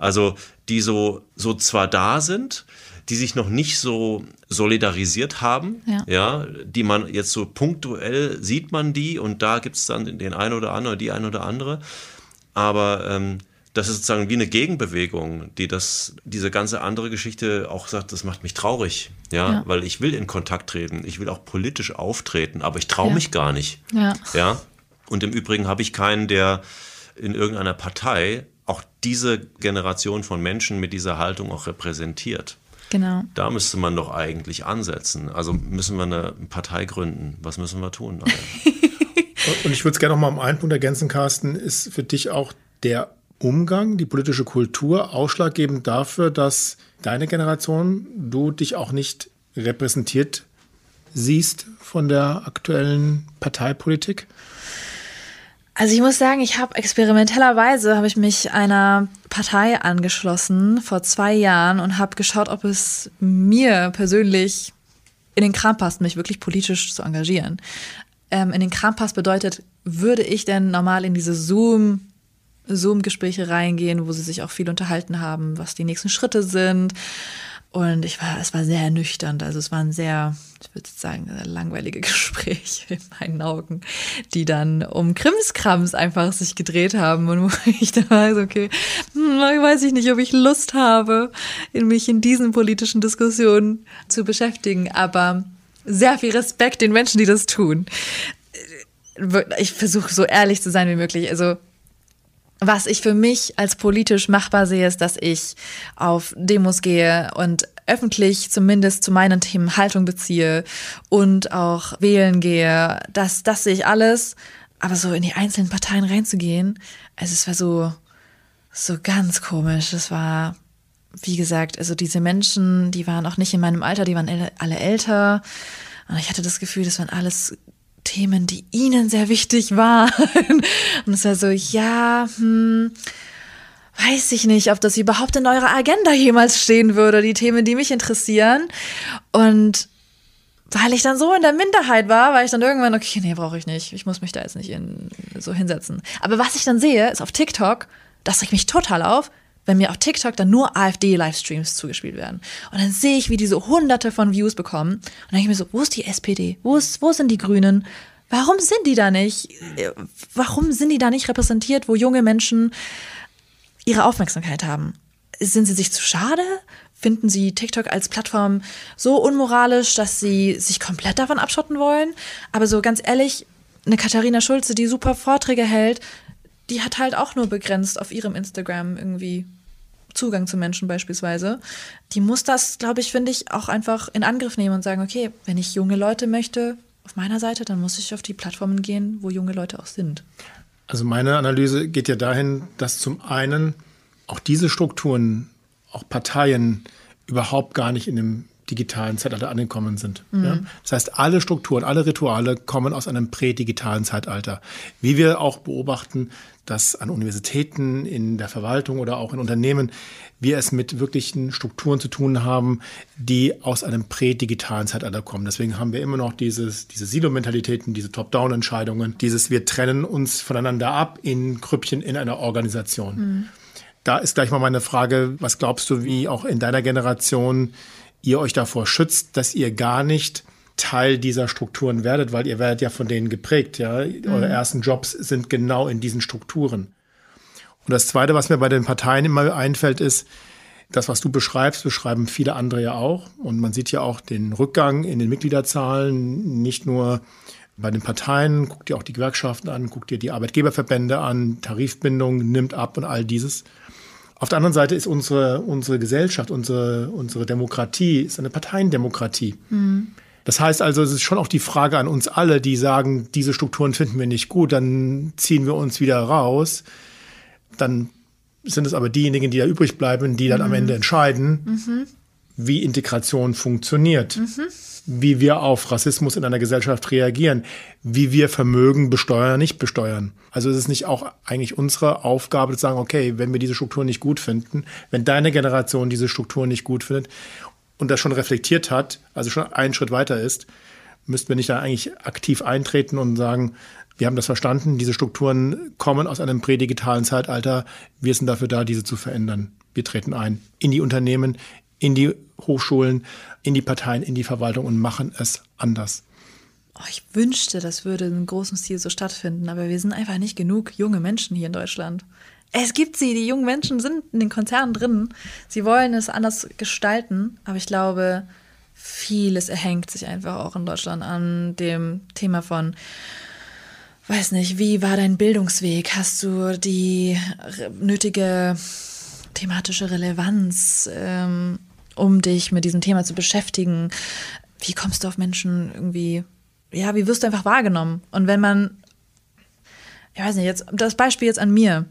Also die so, so zwar da sind, die sich noch nicht so solidarisiert haben, Ja. ja, die man jetzt so punktuell sieht man die und da gibt es dann den einen oder anderen, die eine oder andere. Aber ähm, das ist sozusagen wie eine Gegenbewegung, die das, diese ganze andere Geschichte auch sagt, das macht mich traurig, ja, Ja. weil ich will in Kontakt treten, ich will auch politisch auftreten, aber ich traue Ja. mich gar nicht. Ja. Ja. Und im Übrigen habe ich keinen, der in irgendeiner Partei auch diese Generation von Menschen mit dieser Haltung auch repräsentiert. Genau. Da müsste man doch eigentlich ansetzen. Also müssen wir eine Partei gründen. Was müssen wir tun? Und ich würde es gerne noch mal um einen Punkt ergänzen, Carsten. Ist für dich auch der Umgang, die politische Kultur ausschlaggebend dafür, dass deine Generation, du dich auch nicht repräsentiert siehst von der aktuellen Parteipolitik? Also ich muss sagen, ich habe experimentellerweise habe ich mich einer Partei angeschlossen vor zwei Jahren und habe geschaut, ob es mir persönlich in den Kram passt, mich wirklich politisch zu engagieren. Ähm, in den Kram passt bedeutet, würde ich denn normal in diese Zoom Zoom-Gespräche reingehen, wo sie sich auch viel unterhalten haben, was die nächsten Schritte sind. Und ich war, es war sehr ernüchternd. Also es waren sehr, ich würde sagen, langweilige Gespräche in meinen Augen, die dann um Krimskrams einfach sich gedreht haben. Und wo ich dann so, okay, hm, weiß ich nicht, ob ich Lust habe, mich in diesen politischen Diskussionen zu beschäftigen. Aber sehr viel Respekt den Menschen, die das tun. Ich versuche so ehrlich zu sein wie möglich. Also was ich für mich als politisch machbar sehe, ist, dass ich auf Demos gehe und öffentlich zumindest zu meinen Themen Haltung beziehe und auch wählen gehe. Das, das sehe ich alles. Aber so in die einzelnen Parteien reinzugehen, also es war so, so ganz komisch. Es war, wie gesagt, also diese Menschen, die waren auch nicht in meinem Alter, die waren alle älter. Und ich hatte das Gefühl, das waren alles Themen, die ihnen sehr wichtig waren. Und es war so, ja, hm, weiß ich nicht, ob das überhaupt in eurer Agenda jemals stehen würde, die Themen, die mich interessieren. Und weil ich dann so in der Minderheit war, war ich dann irgendwann, okay, nee, brauche ich nicht. Ich muss mich da jetzt nicht in, so hinsetzen. Aber was ich dann sehe, ist auf TikTok, das regt mich total auf, wenn mir auf TikTok dann nur AfD-Livestreams zugespielt werden. Und dann sehe ich, wie diese hunderte von Views bekommen. Und dann denke ich mir so, wo ist die SPD? Wo, ist, wo sind die Grünen? Warum sind die da nicht? Warum sind die da nicht repräsentiert, wo junge Menschen ihre Aufmerksamkeit haben? Sind sie sich zu schade? Finden sie TikTok als Plattform so unmoralisch, dass sie sich komplett davon abschotten wollen? Aber so ganz ehrlich, eine Katharina Schulze, die super Vorträge hält, die hat halt auch nur begrenzt auf ihrem Instagram irgendwie Zugang zu Menschen beispielsweise. Die muss das, glaube ich, finde ich, auch einfach in Angriff nehmen und sagen, okay, wenn ich junge Leute möchte auf meiner Seite, dann muss ich auf die Plattformen gehen, wo junge Leute auch sind. Also meine Analyse geht ja dahin, dass zum einen auch diese Strukturen, auch Parteien überhaupt gar nicht in dem digitalen Zeitalter angekommen sind. Mhm. Ja? Das heißt, alle Strukturen, alle Rituale kommen aus einem prädigitalen Zeitalter. Wie wir auch beobachten, dass an Universitäten, in der Verwaltung oder auch in Unternehmen wir es mit wirklichen Strukturen zu tun haben, die aus einem prädigitalen Zeitalter kommen. Deswegen haben wir immer noch dieses, diese Silo-Mentalitäten, diese Top-Down-Entscheidungen, dieses wir trennen uns voneinander ab in Krüppchen in einer Organisation. Mhm. Da ist gleich mal meine Frage, was glaubst du, wie auch in deiner Generation ihr euch davor schützt, dass ihr gar nicht Teil dieser Strukturen werdet, weil ihr werdet ja von denen geprägt, ja. Mhm. Eure ersten Jobs sind genau in diesen Strukturen. Und das Zweite, was mir bei den Parteien immer einfällt, ist, das, was du beschreibst, beschreiben viele andere ja auch. Und man sieht ja auch den Rückgang in den Mitgliederzahlen, nicht nur bei den Parteien, guckt dir auch die Gewerkschaften an, guckt dir die Arbeitgeberverbände an, Tarifbindung nimmt ab und all dieses. Auf der anderen Seite ist unsere, unsere Gesellschaft, unsere, unsere Demokratie, ist eine Parteiendemokratie. Mhm. Das heißt also, es ist schon auch die Frage an uns alle, die sagen, diese Strukturen finden wir nicht gut, dann ziehen wir uns wieder raus. Dann sind es aber diejenigen, die da übrig bleiben, die dann mhm. am Ende entscheiden, mhm. wie Integration funktioniert, wie wir auf Rassismus in einer Gesellschaft reagieren, wie wir Vermögen besteuern, nicht besteuern. Also ist es nicht auch eigentlich unsere Aufgabe zu sagen, okay, wenn wir diese Strukturen nicht gut finden, wenn deine Generation diese Strukturen nicht gut findet und das schon reflektiert hat, also schon einen Schritt weiter ist, müssten wir nicht da eigentlich aktiv eintreten und sagen, wir haben das verstanden, diese Strukturen kommen aus einem prädigitalen Zeitalter, wir sind dafür da, diese zu verändern. Wir treten ein in die Unternehmen, in die Hochschulen, in die Parteien, in die Verwaltung und machen es anders. Oh, ich wünschte, das würde in großem Stil so stattfinden, aber wir sind einfach nicht genug junge Menschen hier in Deutschland. Es gibt sie, die jungen Menschen sind in den Konzernen drin. Sie wollen es anders gestalten, aber ich glaube, vieles erhängt sich einfach auch in Deutschland an dem Thema von, weiß nicht, wie war dein Bildungsweg? Hast du die nötige thematische Relevanz, ähm, um dich mit diesem Thema zu beschäftigen? Wie kommst du auf Menschen irgendwie, ja, wie wirst du einfach wahrgenommen? Und wenn man, ich weiß nicht, jetzt das Beispiel jetzt an mir.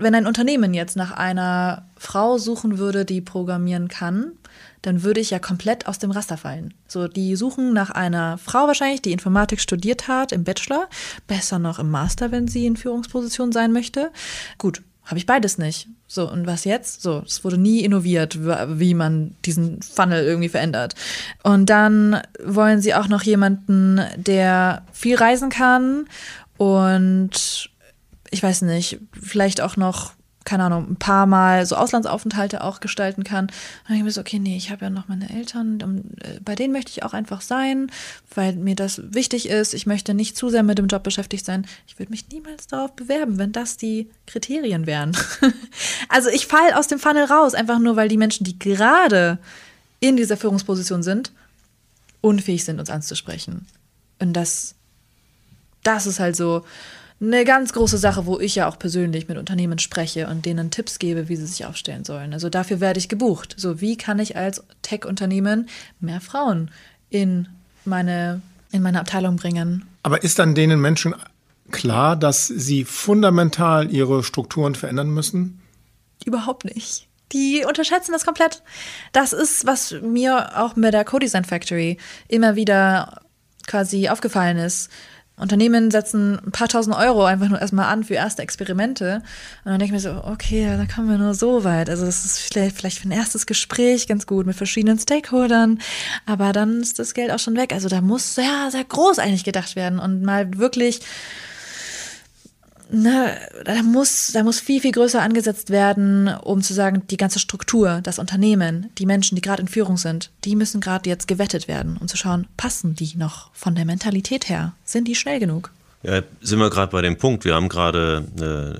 Wenn ein Unternehmen jetzt nach einer Frau suchen würde, die programmieren kann, dann würde ich ja komplett aus dem Raster fallen. So, die suchen nach einer Frau wahrscheinlich, die Informatik studiert hat im Bachelor, besser noch im Master, wenn sie in Führungsposition sein möchte. Gut, habe ich beides nicht. So, und was jetzt? So, es wurde nie innoviert, wie man diesen Funnel irgendwie verändert. Und dann wollen sie auch noch jemanden, der viel reisen kann und ich weiß nicht, vielleicht auch noch keine Ahnung, ein paar Mal so Auslandsaufenthalte auch gestalten kann. Und dann denke ich mir so, okay, nee, ich habe ja noch meine Eltern, äh, bei denen möchte ich auch einfach sein, weil mir das wichtig ist. Ich möchte nicht zu sehr mit dem Job beschäftigt sein. Ich würde mich niemals darauf bewerben, wenn das die Kriterien wären. also ich falle aus dem Funnel raus, einfach nur, weil die Menschen, die gerade in dieser Führungsposition sind, unfähig sind, uns anzusprechen. Und das, das ist halt so, eine ganz große Sache, wo ich ja auch persönlich mit Unternehmen spreche und denen Tipps gebe, wie sie sich aufstellen sollen. Also dafür werde ich gebucht. So, wie kann ich als Tech-Unternehmen mehr Frauen in meine, in meine Abteilung bringen? Aber ist dann denen Menschen klar, dass sie fundamental ihre Strukturen verändern müssen? Überhaupt nicht. Die unterschätzen das komplett. Das ist, was mir auch mit der Co-Design Factory immer wieder quasi aufgefallen ist. Unternehmen setzen ein paar tausend Euro einfach nur erstmal an für erste Experimente. Und dann denke ich mir so, okay, da kommen wir nur so weit. Also das ist vielleicht, vielleicht für ein erstes Gespräch ganz gut mit verschiedenen Stakeholdern, aber dann ist das Geld auch schon weg. Also da muss sehr, sehr groß eigentlich gedacht werden und mal wirklich ne, da muss, da muss viel, viel größer angesetzt werden, um zu sagen, die ganze Struktur, das Unternehmen, die Menschen, die gerade in Führung sind, die müssen gerade jetzt gewettet werden, um zu schauen, passen die noch von der Mentalität her? Sind die schnell genug? Ja, sind wir gerade bei dem Punkt. Wir haben gerade,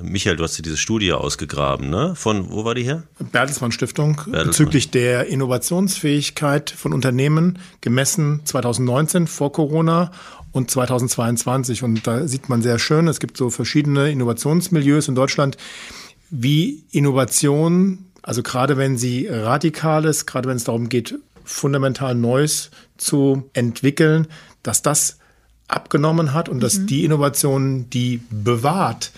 äh, Michael, du hast dir diese Studie ausgegraben, ne? Von, wo war die her? Bertelsmann Stiftung, Bertelsmann. bezüglich der Innovationsfähigkeit von Unternehmen gemessen 2019 vor Corona und 2022. Und da sieht man sehr schön, es gibt so verschiedene Innovationsmilieus in Deutschland, wie Innovation, also gerade wenn sie radikal ist, gerade wenn es darum geht, fundamental Neues zu entwickeln, dass das abgenommen hat und mhm. dass die Innovation, die bewahrt,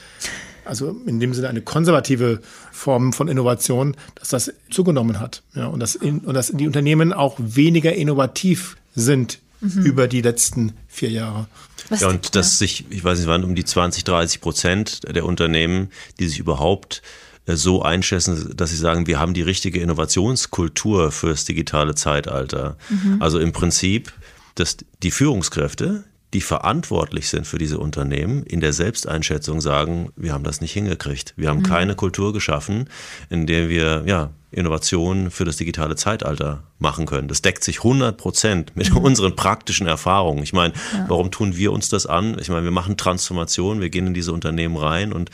also in dem Sinne eine konservative Form von Innovation, dass das zugenommen hat. Ja, und, dass in, und dass die Unternehmen auch weniger innovativ sind mhm. über die letzten vier Jahre. Was ja, und dass sich, ich weiß nicht, waren um die 20, 30 Prozent der Unternehmen, die sich überhaupt äh, so einschätzen, dass sie sagen, wir haben die richtige Innovationskultur fürs digitale Zeitalter. Mhm. Also im Prinzip, dass die Führungskräfte, die verantwortlich sind für diese Unternehmen, in der Selbsteinschätzung sagen, wir haben das nicht hingekriegt. Wir haben mhm. keine Kultur geschaffen, in der wir ja, Innovationen für das digitale Zeitalter machen können. Das deckt sich 100 Prozent mit mhm. unseren praktischen Erfahrungen. Ich meine, ja. warum tun wir uns das an? Ich meine, wir machen Transformation, wir gehen in diese Unternehmen rein und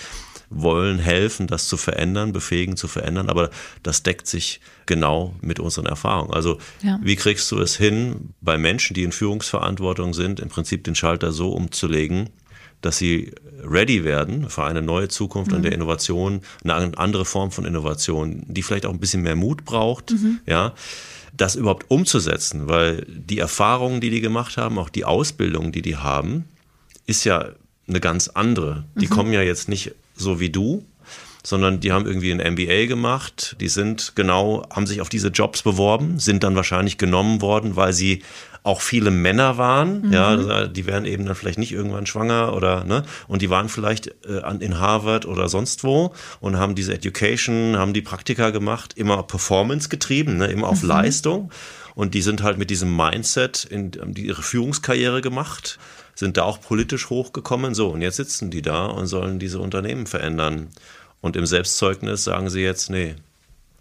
wollen helfen, das zu verändern, befähigen zu verändern, aber das deckt sich genau mit unseren Erfahrungen. Also ja. wie kriegst du es hin, bei Menschen, die in Führungsverantwortung sind, im Prinzip den Schalter so umzulegen, dass sie ready werden für eine neue Zukunft mhm. und der Innovation, eine andere Form von Innovation, die vielleicht auch ein bisschen mehr Mut braucht, mhm. ja, das überhaupt umzusetzen, weil die Erfahrungen, die die gemacht haben, auch die Ausbildung, die die haben, ist ja eine ganz andere. Die mhm. kommen ja jetzt nicht so wie du, sondern die haben irgendwie ein MBA gemacht, die sind genau, haben sich auf diese Jobs beworben, sind dann wahrscheinlich genommen worden, weil sie auch viele Männer waren, mhm. ja, die werden eben dann vielleicht nicht irgendwann schwanger oder, ne, und die waren vielleicht äh, in Harvard oder sonst wo und haben diese Education, haben die Praktika gemacht, immer Performance getrieben, ne, immer auf mhm. Leistung. Und die sind halt mit diesem Mindset in, in ihre Führungskarriere gemacht sind da auch politisch hochgekommen. So, und jetzt sitzen die da und sollen diese Unternehmen verändern. Und im Selbstzeugnis sagen sie jetzt, nee,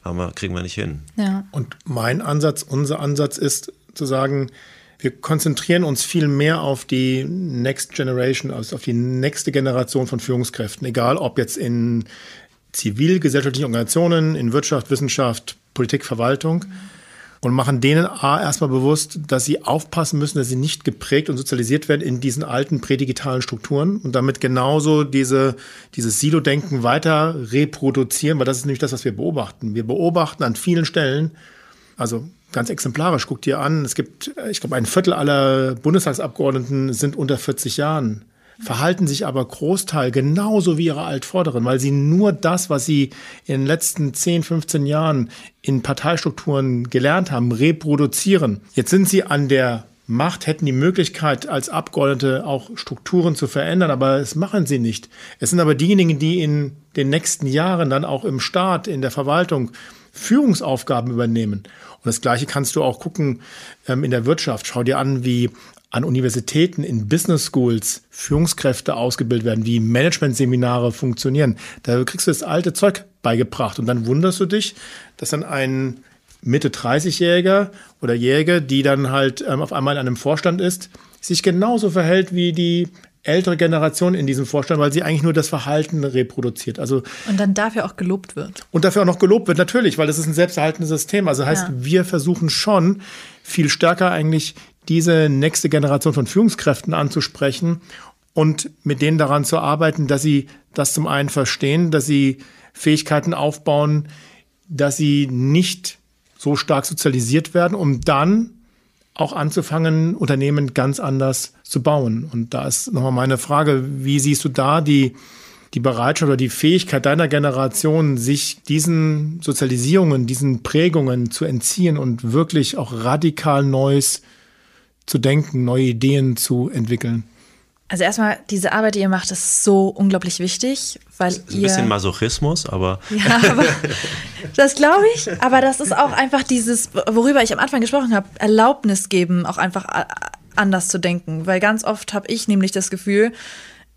haben wir, kriegen wir nicht hin. Ja. Und mein Ansatz, unser Ansatz ist zu sagen, wir konzentrieren uns viel mehr auf die Next Generation, also auf die nächste Generation von Führungskräften, egal ob jetzt in zivilgesellschaftlichen Organisationen, in Wirtschaft, Wissenschaft, Politik, Verwaltung. Und machen denen A erstmal bewusst, dass sie aufpassen müssen, dass sie nicht geprägt und sozialisiert werden in diesen alten prädigitalen Strukturen und damit genauso diese, dieses Silo-Denken weiter reproduzieren, weil das ist nämlich das, was wir beobachten. Wir beobachten an vielen Stellen, also ganz exemplarisch, guck dir an, es gibt, ich glaube, ein Viertel aller Bundestagsabgeordneten sind unter 40 Jahren verhalten sich aber Großteil genauso wie ihre Altvorderen, weil sie nur das, was sie in den letzten 10, 15 Jahren in Parteistrukturen gelernt haben, reproduzieren. Jetzt sind sie an der Macht, hätten die Möglichkeit, als Abgeordnete auch Strukturen zu verändern, aber das machen sie nicht. Es sind aber diejenigen, die in den nächsten Jahren dann auch im Staat, in der Verwaltung Führungsaufgaben übernehmen. Und das Gleiche kannst du auch gucken ähm, in der Wirtschaft. Schau dir an, wie an Universitäten, in Business Schools Führungskräfte ausgebildet werden, wie Managementseminare funktionieren. Da kriegst du das alte Zeug beigebracht und dann wunderst du dich, dass dann ein Mitte 30-Jähriger oder Jäger, die dann halt ähm, auf einmal in einem Vorstand ist, sich genauso verhält wie die ältere Generation in diesem Vorstand, weil sie eigentlich nur das Verhalten reproduziert. Also und dann dafür auch gelobt wird. Und dafür auch noch gelobt wird, natürlich, weil das ist ein selbsterhaltendes System. Also heißt, ja. wir versuchen schon viel stärker eigentlich diese nächste Generation von Führungskräften anzusprechen und mit denen daran zu arbeiten, dass sie das zum einen verstehen, dass sie Fähigkeiten aufbauen, dass sie nicht so stark sozialisiert werden, um dann auch anzufangen, Unternehmen ganz anders zu bauen. Und da ist nochmal meine Frage, wie siehst du da die, die Bereitschaft oder die Fähigkeit deiner Generation, sich diesen Sozialisierungen, diesen Prägungen zu entziehen und wirklich auch radikal Neues zu denken, neue Ideen zu entwickeln? Also erstmal, diese Arbeit, die ihr macht, ist so unglaublich wichtig, weil das ist ihr... Ein bisschen Masochismus, aber... Ja, aber das glaube ich. Aber das ist auch einfach dieses, worüber ich am Anfang gesprochen habe, Erlaubnis geben, auch einfach anders zu denken. Weil ganz oft habe ich nämlich das Gefühl,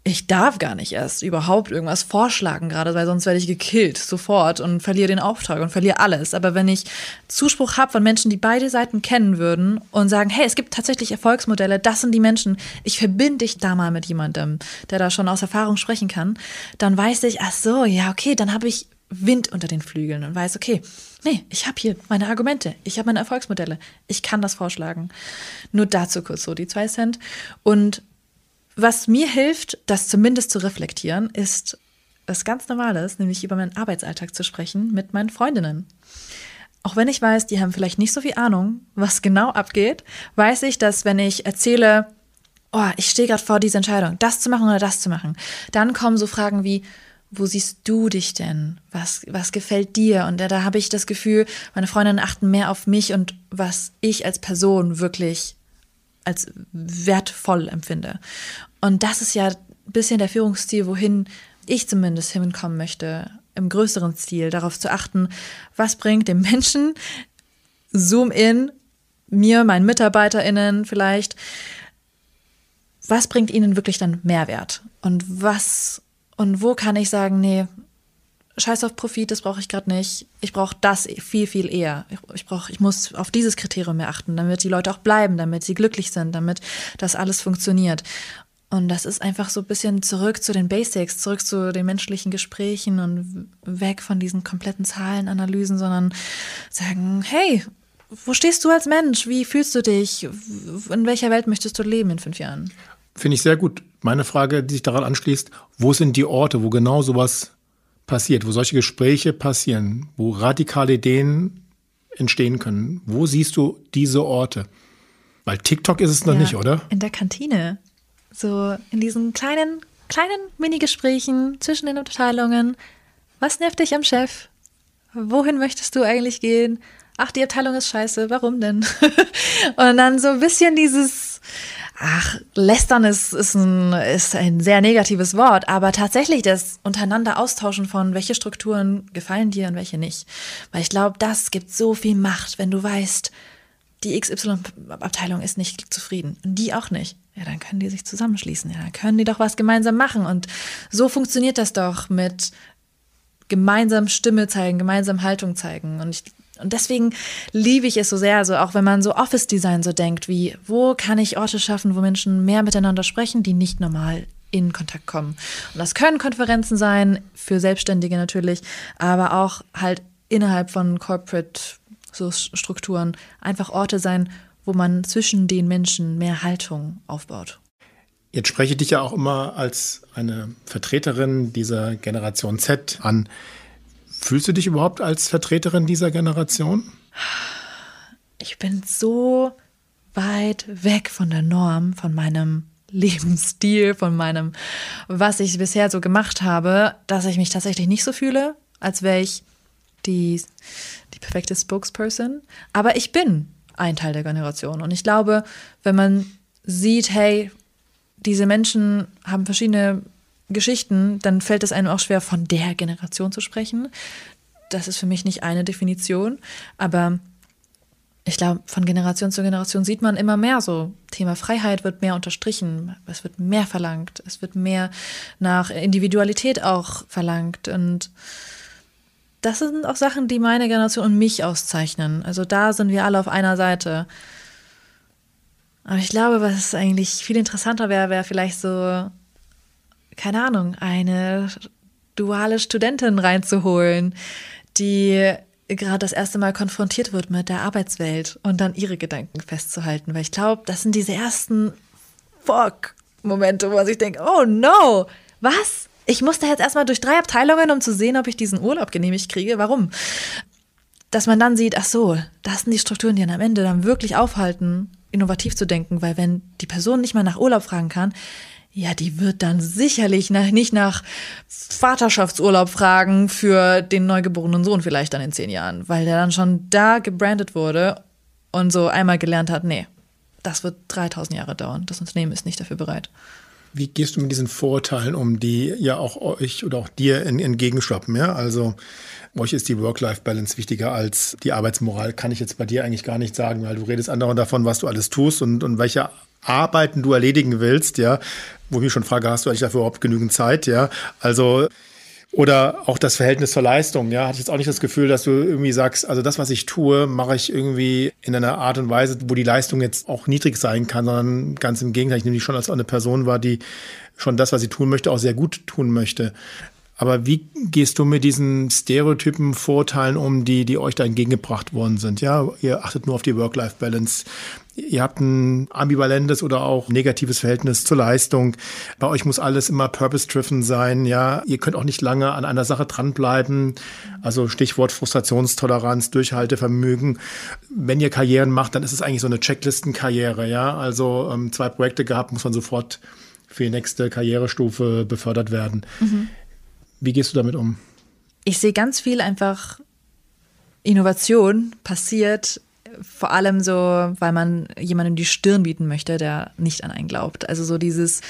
ich darf gar nicht erst überhaupt irgendwas vorschlagen gerade, weil sonst werde ich gekillt sofort und verliere den Auftrag und verliere alles. Aber wenn ich Zuspruch habe von Menschen, die beide Seiten kennen würden und sagen, hey, es gibt tatsächlich Erfolgsmodelle, das sind die Menschen, ich verbinde dich da mal mit jemandem, der da schon aus Erfahrung sprechen kann, dann weiß ich, ach so, ja, okay, dann habe ich Wind unter den Flügeln und weiß, okay, nee, ich habe hier meine Argumente, ich habe meine Erfolgsmodelle, ich kann das vorschlagen. Nur dazu kurz so die zwei Cent. Und was mir hilft, das zumindest zu reflektieren, ist was ganz Normales, nämlich über meinen Arbeitsalltag zu sprechen mit meinen Freundinnen. Auch wenn ich weiß, die haben vielleicht nicht so viel Ahnung, was genau abgeht, weiß ich, dass wenn ich erzähle, oh, ich stehe gerade vor dieser Entscheidung, das zu machen oder das zu machen, dann kommen so Fragen wie, wo siehst du dich denn? Was, was gefällt dir? Und da, da habe ich das Gefühl, meine Freundinnen achten mehr auf mich und was ich als Person wirklich als wertvoll empfinde. Und das ist ja ein bisschen der Führungsstil, wohin ich zumindest hinkommen möchte, im größeren Stil, darauf zu achten, was bringt dem Menschen, Zoom in, mir, meinen MitarbeiterInnen vielleicht, was bringt ihnen wirklich dann Mehrwert? Und was, und wo kann ich sagen, nee, scheiß auf Profit, das brauche ich gerade nicht. Ich brauche das viel, viel eher. Ich, ich, brauch, ich muss auf dieses Kriterium mehr achten, damit die Leute auch bleiben, damit sie glücklich sind, damit das alles funktioniert. Und das ist einfach so ein bisschen zurück zu den Basics, zurück zu den menschlichen Gesprächen und weg von diesen kompletten Zahlenanalysen, sondern sagen, hey, wo stehst du als Mensch? Wie fühlst du dich? In welcher Welt möchtest du leben in fünf Jahren? Finde ich sehr gut. Meine Frage, die sich daran anschließt, wo sind die Orte, wo genau sowas passiert, wo solche Gespräche passieren, wo radikale Ideen entstehen können. Wo siehst du diese Orte? Weil TikTok ist es noch ja, nicht, oder? In der Kantine. So in diesen kleinen, kleinen Mini-Gesprächen zwischen den Abteilungen. Was nervt dich am Chef? Wohin möchtest du eigentlich gehen? Ach, die Abteilung ist scheiße, warum denn? Und dann so ein bisschen dieses, ach, lästern ist, ist, ein, ist ein sehr negatives Wort, aber tatsächlich das untereinander austauschen von, welche Strukturen gefallen dir und welche nicht. Weil ich glaube, das gibt so viel Macht, wenn du weißt, die XY-Abteilung ist nicht zufrieden und die auch nicht. Ja, dann können die sich zusammenschließen. Ja, dann können die doch was gemeinsam machen. Und so funktioniert das doch mit gemeinsam Stimme zeigen, gemeinsam Haltung zeigen. Und ich und deswegen liebe ich es so sehr, also auch wenn man so Office Design so denkt, wie wo kann ich Orte schaffen, wo Menschen mehr miteinander sprechen, die nicht normal in Kontakt kommen. Und das können Konferenzen sein, für Selbstständige natürlich, aber auch halt innerhalb von Corporate so Strukturen einfach Orte sein, wo man zwischen den Menschen mehr Haltung aufbaut. Jetzt spreche ich dich ja auch immer als eine Vertreterin dieser Generation Z an. Fühlst du dich überhaupt als Vertreterin dieser Generation? Ich bin so weit weg von der Norm, von meinem Lebensstil, von meinem, was ich bisher so gemacht habe, dass ich mich tatsächlich nicht so fühle, als wäre ich die, die perfekte Spokesperson. Aber ich bin ein Teil der Generation. Und ich glaube, wenn man sieht, hey, diese Menschen haben verschiedene Geschichten, dann fällt es einem auch schwer, von der Generation zu sprechen. Das ist für mich nicht eine Definition, aber ich glaube, von Generation zu Generation sieht man immer mehr so. Thema Freiheit wird mehr unterstrichen, es wird mehr verlangt, es wird mehr nach Individualität auch verlangt. Und das sind auch Sachen, die meine Generation und mich auszeichnen. Also da sind wir alle auf einer Seite. Aber ich glaube, was eigentlich viel interessanter wäre, wäre vielleicht so keine Ahnung, eine duale Studentin reinzuholen, die gerade das erste Mal konfrontiert wird mit der Arbeitswelt und dann ihre Gedanken festzuhalten. Weil ich glaube, das sind diese ersten Fuck-Momente, wo man sich denkt, oh no, was? Ich musste jetzt erstmal durch drei Abteilungen, um zu sehen, ob ich diesen Urlaub genehmigt kriege. Warum? Dass man dann sieht, ach so, das sind die Strukturen, die dann am Ende dann wirklich aufhalten, innovativ zu denken, weil wenn die Person nicht mal nach Urlaub fragen kann, ja, die wird dann sicherlich nach, nicht nach Vaterschaftsurlaub fragen für den neugeborenen Sohn vielleicht dann in zehn Jahren, weil der dann schon da gebrandet wurde und so einmal gelernt hat, nee, das wird 3000 Jahre dauern. Das Unternehmen ist nicht dafür bereit. Wie gehst du mit diesen Vorurteilen um, die ja auch euch oder auch dir entgegenschwappen? Ja, also euch ist die Work-Life-Balance wichtiger als die Arbeitsmoral. Kann ich jetzt bei dir eigentlich gar nicht sagen, weil du redest andauernd davon, was du alles tust und, und welche Arbeiten du erledigen willst, ja, wo ich mich schon frage, hast du eigentlich dafür überhaupt genügend Zeit, ja? Also oder auch das Verhältnis zur Leistung, ja, hatte ich jetzt auch nicht das Gefühl, dass du irgendwie sagst, also das, was ich tue, mache ich irgendwie in einer Art und Weise, wo die Leistung jetzt auch niedrig sein kann, sondern ganz im Gegenteil, ich nehme dich schon als eine Person war, die schon das, was sie tun möchte, auch sehr gut tun möchte. Aber wie gehst du mit diesen Stereotypen, Vorteilen um, die, die euch da entgegengebracht worden sind? Ja, ihr achtet nur auf die Work-Life-Balance. Ihr habt ein ambivalentes oder auch negatives Verhältnis zur Leistung. Bei euch muss alles immer purpose-driven sein. Ja, ihr könnt auch nicht lange an einer Sache dranbleiben. Also Stichwort Frustrationstoleranz, Durchhaltevermögen. Wenn ihr Karrieren macht, dann ist es eigentlich so eine Checklistenkarriere. Ja, also ähm, zwei Projekte gehabt, muss man sofort für die nächste Karrierestufe befördert werden. Mhm. Wie gehst du damit um? Ich sehe ganz viel einfach Innovation passiert, vor allem so, weil man jemandem die Stirn bieten möchte, der nicht an einen glaubt. Also so dieses,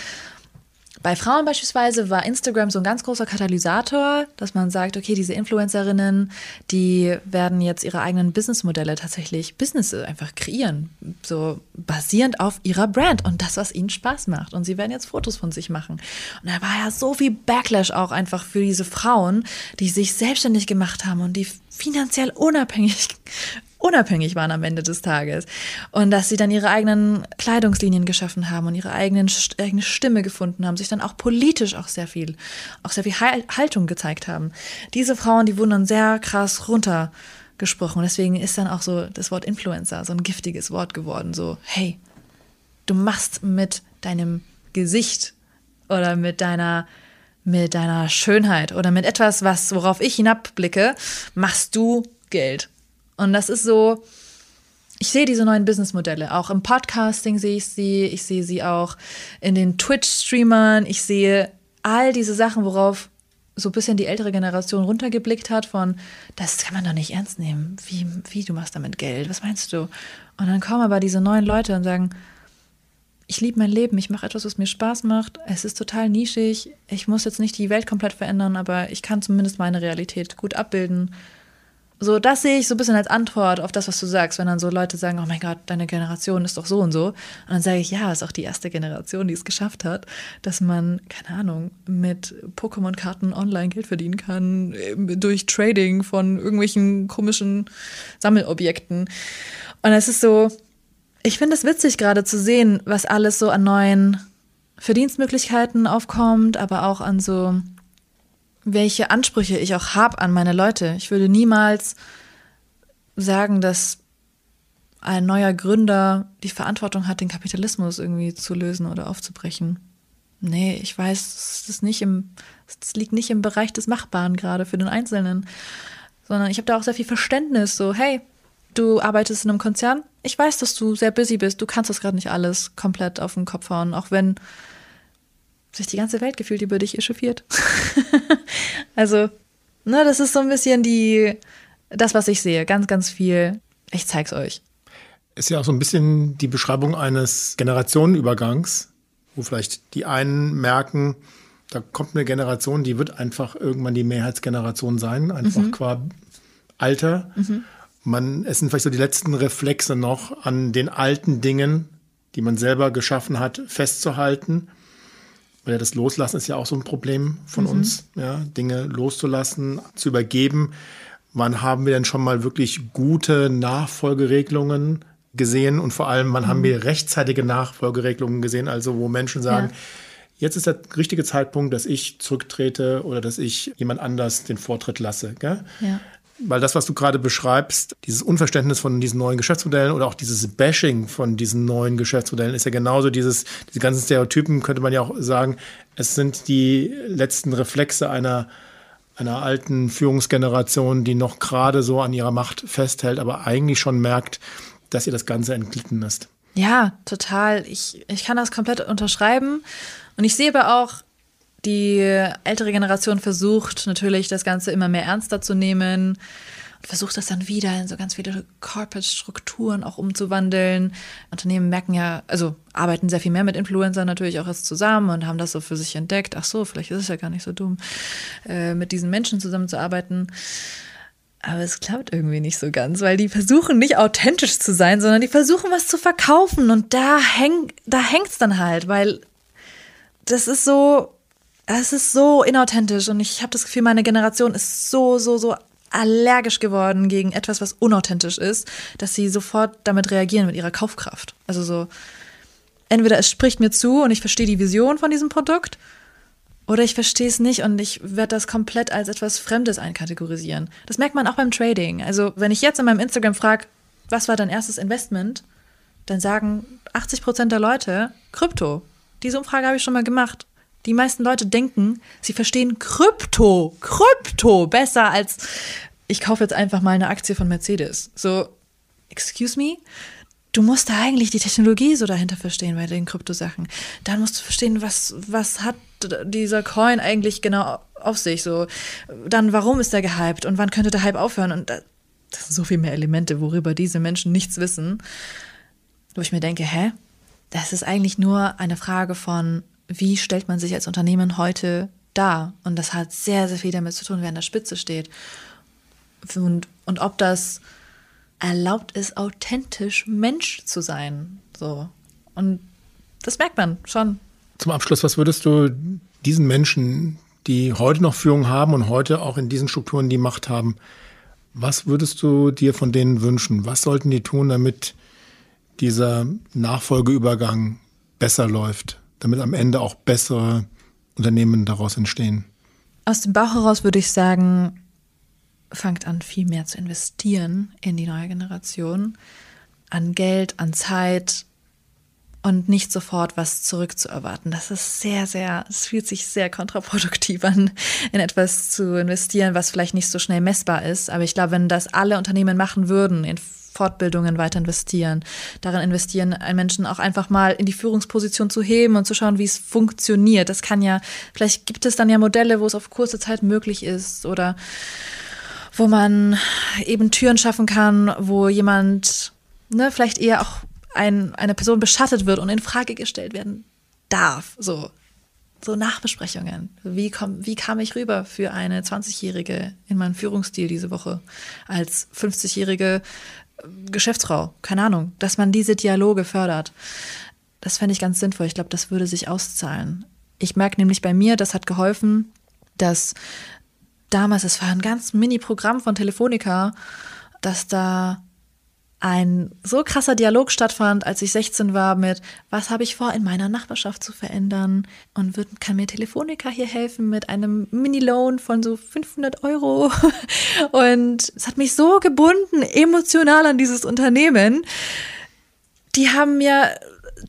bei Frauen beispielsweise war Instagram so ein ganz großer Katalysator, dass man sagt, okay, diese Influencerinnen, die werden jetzt ihre eigenen Businessmodelle tatsächlich Business einfach kreieren, so basierend auf ihrer Brand und das, was ihnen Spaß macht. Und sie werden jetzt Fotos von sich machen. Und da war ja so viel Backlash auch einfach für diese Frauen, die sich selbstständig gemacht haben und die finanziell unabhängig unabhängig waren am Ende des Tages. Und dass sie dann ihre eigenen Kleidungslinien geschaffen haben und ihre eigenen, eigene Stimme gefunden haben, sich dann auch politisch auch sehr viel, auch sehr viel Haltung gezeigt haben. Diese Frauen, die wurden dann sehr krass runtergesprochen. Deswegen ist dann auch so das Wort Influencer so ein giftiges Wort geworden. So, hey, du machst mit deinem Gesicht oder mit deiner mit deiner Schönheit oder mit etwas, was worauf ich hinabblicke, machst du Geld. Und das ist so, ich sehe diese neuen Businessmodelle. Auch im Podcasting sehe ich sie. Ich sehe sie auch in den Twitch-Streamern. Ich sehe all diese Sachen, worauf so ein bisschen die ältere Generation runtergeblickt hat von, das kann man doch nicht ernst nehmen. Wie, wie du machst damit Geld? Was meinst du? Und dann kommen aber diese neuen Leute und sagen, ich liebe mein Leben, ich mache etwas, was mir Spaß macht. Es ist total nischig. Ich muss jetzt nicht die Welt komplett verändern, aber ich kann zumindest meine Realität gut abbilden. So, das sehe ich so ein bisschen als Antwort auf das, was du sagst, wenn dann so Leute sagen, oh mein Gott, deine Generation ist doch so und so. Und dann sage ich, ja, ist auch die erste Generation, die es geschafft hat, dass man, keine Ahnung, mit Pokémon-Karten online Geld verdienen kann, durch Trading von irgendwelchen komischen Sammelobjekten. Und es ist so, ich finde es witzig gerade zu sehen, was alles so an neuen Verdienstmöglichkeiten aufkommt, aber auch an so welche Ansprüche ich auch habe an meine Leute. Ich würde niemals sagen, dass ein neuer Gründer die Verantwortung hat, den Kapitalismus irgendwie zu lösen oder aufzubrechen. Nee, ich weiß, es liegt nicht im Bereich des Machbaren gerade für den Einzelnen, sondern ich habe da auch sehr viel Verständnis. So, hey, du arbeitest in einem Konzern. Ich weiß, dass du sehr busy bist. Du kannst das gerade nicht alles komplett auf den Kopf hauen, auch wenn sich die ganze Welt gefühlt über dich echauffiert. also, ne, das ist so ein bisschen die, das, was ich sehe. Ganz, ganz viel. Ich zeig's euch. Ist ja auch so ein bisschen die Beschreibung eines Generationenübergangs, wo vielleicht die einen merken, da kommt eine Generation, die wird einfach irgendwann die Mehrheitsgeneration sein, einfach mhm. qua Alter. Mhm. Man, es sind vielleicht so die letzten Reflexe noch an den alten Dingen, die man selber geschaffen hat, festzuhalten weil das Loslassen ist ja auch so ein Problem von mhm. uns, ja, Dinge loszulassen, zu übergeben. Wann haben wir denn schon mal wirklich gute Nachfolgeregelungen gesehen und vor allem, wann mhm. haben wir rechtzeitige Nachfolgeregelungen gesehen, also wo Menschen sagen, ja. jetzt ist der richtige Zeitpunkt, dass ich zurücktrete oder dass ich jemand anders den Vortritt lasse. Gell? Ja. Weil das, was du gerade beschreibst, dieses Unverständnis von diesen neuen Geschäftsmodellen oder auch dieses Bashing von diesen neuen Geschäftsmodellen ist ja genauso dieses, diese ganzen Stereotypen könnte man ja auch sagen, es sind die letzten Reflexe einer, einer alten Führungsgeneration, die noch gerade so an ihrer Macht festhält, aber eigentlich schon merkt, dass ihr das Ganze entglitten ist. Ja, total. Ich, ich kann das komplett unterschreiben. Und ich sehe aber auch, die ältere Generation versucht natürlich das Ganze immer mehr ernster zu nehmen und versucht das dann wieder in so ganz viele Corporate-Strukturen auch umzuwandeln. Unternehmen merken ja, also arbeiten sehr viel mehr mit Influencern natürlich auch erst zusammen und haben das so für sich entdeckt. Ach so, vielleicht ist es ja gar nicht so dumm, äh, mit diesen Menschen zusammenzuarbeiten. Aber es klappt irgendwie nicht so ganz, weil die versuchen nicht authentisch zu sein, sondern die versuchen was zu verkaufen und da hängt da hängt's dann halt, weil das ist so es ist so inauthentisch und ich habe das Gefühl, meine Generation ist so, so, so allergisch geworden gegen etwas, was unauthentisch ist, dass sie sofort damit reagieren mit ihrer Kaufkraft. Also so, entweder es spricht mir zu und ich verstehe die Vision von diesem Produkt oder ich verstehe es nicht und ich werde das komplett als etwas Fremdes einkategorisieren. Das merkt man auch beim Trading. Also wenn ich jetzt in meinem Instagram frage, was war dein erstes Investment, dann sagen 80 Prozent der Leute Krypto. Diese Umfrage habe ich schon mal gemacht. Die meisten Leute denken, sie verstehen Krypto, Krypto besser als ich kaufe jetzt einfach mal eine Aktie von Mercedes. So, excuse me? Du musst da eigentlich die Technologie so dahinter verstehen bei den Kryptosachen. Dann musst du verstehen, was, was hat dieser Coin eigentlich genau auf sich. So, dann warum ist der gehypt und wann könnte der Hype aufhören? Und das sind so viel mehr Elemente, worüber diese Menschen nichts wissen. Wo ich mir denke, hä? Das ist eigentlich nur eine Frage von wie stellt man sich als Unternehmen heute dar? Und das hat sehr, sehr viel damit zu tun, wer an der Spitze steht. Und, und ob das erlaubt ist, authentisch Mensch zu sein. So. Und das merkt man schon. Zum Abschluss, was würdest du diesen Menschen, die heute noch Führung haben und heute auch in diesen Strukturen die Macht haben, was würdest du dir von denen wünschen? Was sollten die tun, damit dieser Nachfolgeübergang besser läuft? Damit am Ende auch bessere Unternehmen daraus entstehen? Aus dem Bauch heraus würde ich sagen, fangt an, viel mehr zu investieren in die neue Generation, an Geld, an Zeit und nicht sofort was zurückzuerwarten. Das ist sehr, sehr, es fühlt sich sehr kontraproduktiv an, in etwas zu investieren, was vielleicht nicht so schnell messbar ist. Aber ich glaube, wenn das alle Unternehmen machen würden, in Fortbildungen weiter investieren, darin investieren, einen Menschen auch einfach mal in die Führungsposition zu heben und zu schauen, wie es funktioniert. Das kann ja, vielleicht gibt es dann ja Modelle, wo es auf kurze Zeit möglich ist oder wo man eben Türen schaffen kann, wo jemand, ne, vielleicht eher auch ein, eine Person beschattet wird und in Frage gestellt werden darf. So. so Nachbesprechungen. Wie, komm, wie kam ich rüber für eine 20-Jährige in meinem Führungsstil diese Woche als 50-jährige Geschäftsfrau? Keine Ahnung, dass man diese Dialoge fördert. Das fände ich ganz sinnvoll. Ich glaube, das würde sich auszahlen. Ich merke nämlich bei mir, das hat geholfen, dass damals, es war ein ganz Mini-Programm von Telefonica, dass da ein so krasser Dialog stattfand, als ich 16 war mit, was habe ich vor, in meiner Nachbarschaft zu verändern und wird, kann mir Telefonica hier helfen mit einem Mini-Loan von so 500 Euro. Und es hat mich so gebunden, emotional an dieses Unternehmen. Die haben mir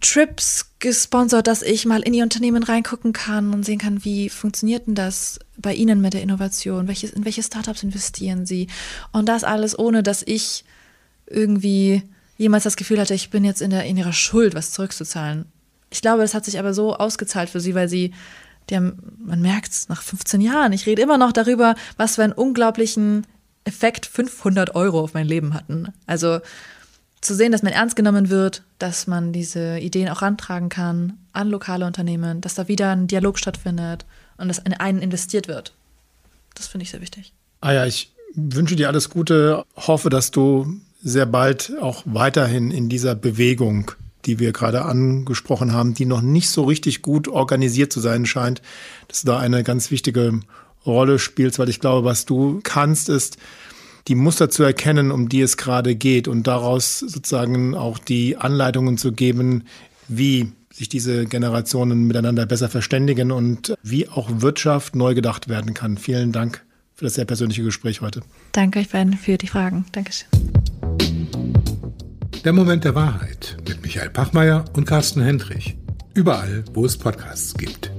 Trips gesponsert, dass ich mal in ihr Unternehmen reingucken kann und sehen kann, wie funktioniert denn das bei Ihnen mit der Innovation? Welches, in welche Startups investieren Sie? Und das alles ohne, dass ich irgendwie jemals das Gefühl hatte, ich bin jetzt in, der, in ihrer Schuld, was zurückzuzahlen. Ich glaube, das hat sich aber so ausgezahlt für sie, weil sie, die haben, man merkt es nach 15 Jahren, ich rede immer noch darüber, was für einen unglaublichen Effekt 500 Euro auf mein Leben hatten. Also zu sehen, dass man ernst genommen wird, dass man diese Ideen auch rantragen kann an lokale Unternehmen, dass da wieder ein Dialog stattfindet und dass in einen investiert wird. Das finde ich sehr wichtig. Ah ja, ich wünsche dir alles Gute, hoffe, dass du sehr bald auch weiterhin in dieser Bewegung, die wir gerade angesprochen haben, die noch nicht so richtig gut organisiert zu sein scheint, dass du da eine ganz wichtige Rolle spielst, weil ich glaube, was du kannst, ist, die Muster zu erkennen, um die es gerade geht und daraus sozusagen auch die Anleitungen zu geben, wie sich diese Generationen miteinander besser verständigen und wie auch Wirtschaft neu gedacht werden kann. Vielen Dank für das sehr persönliche Gespräch heute. Danke euch beiden für die Fragen. Dankeschön. Der Moment der Wahrheit mit Michael Pachmeier und Carsten Hendrich. Überall, wo es Podcasts gibt.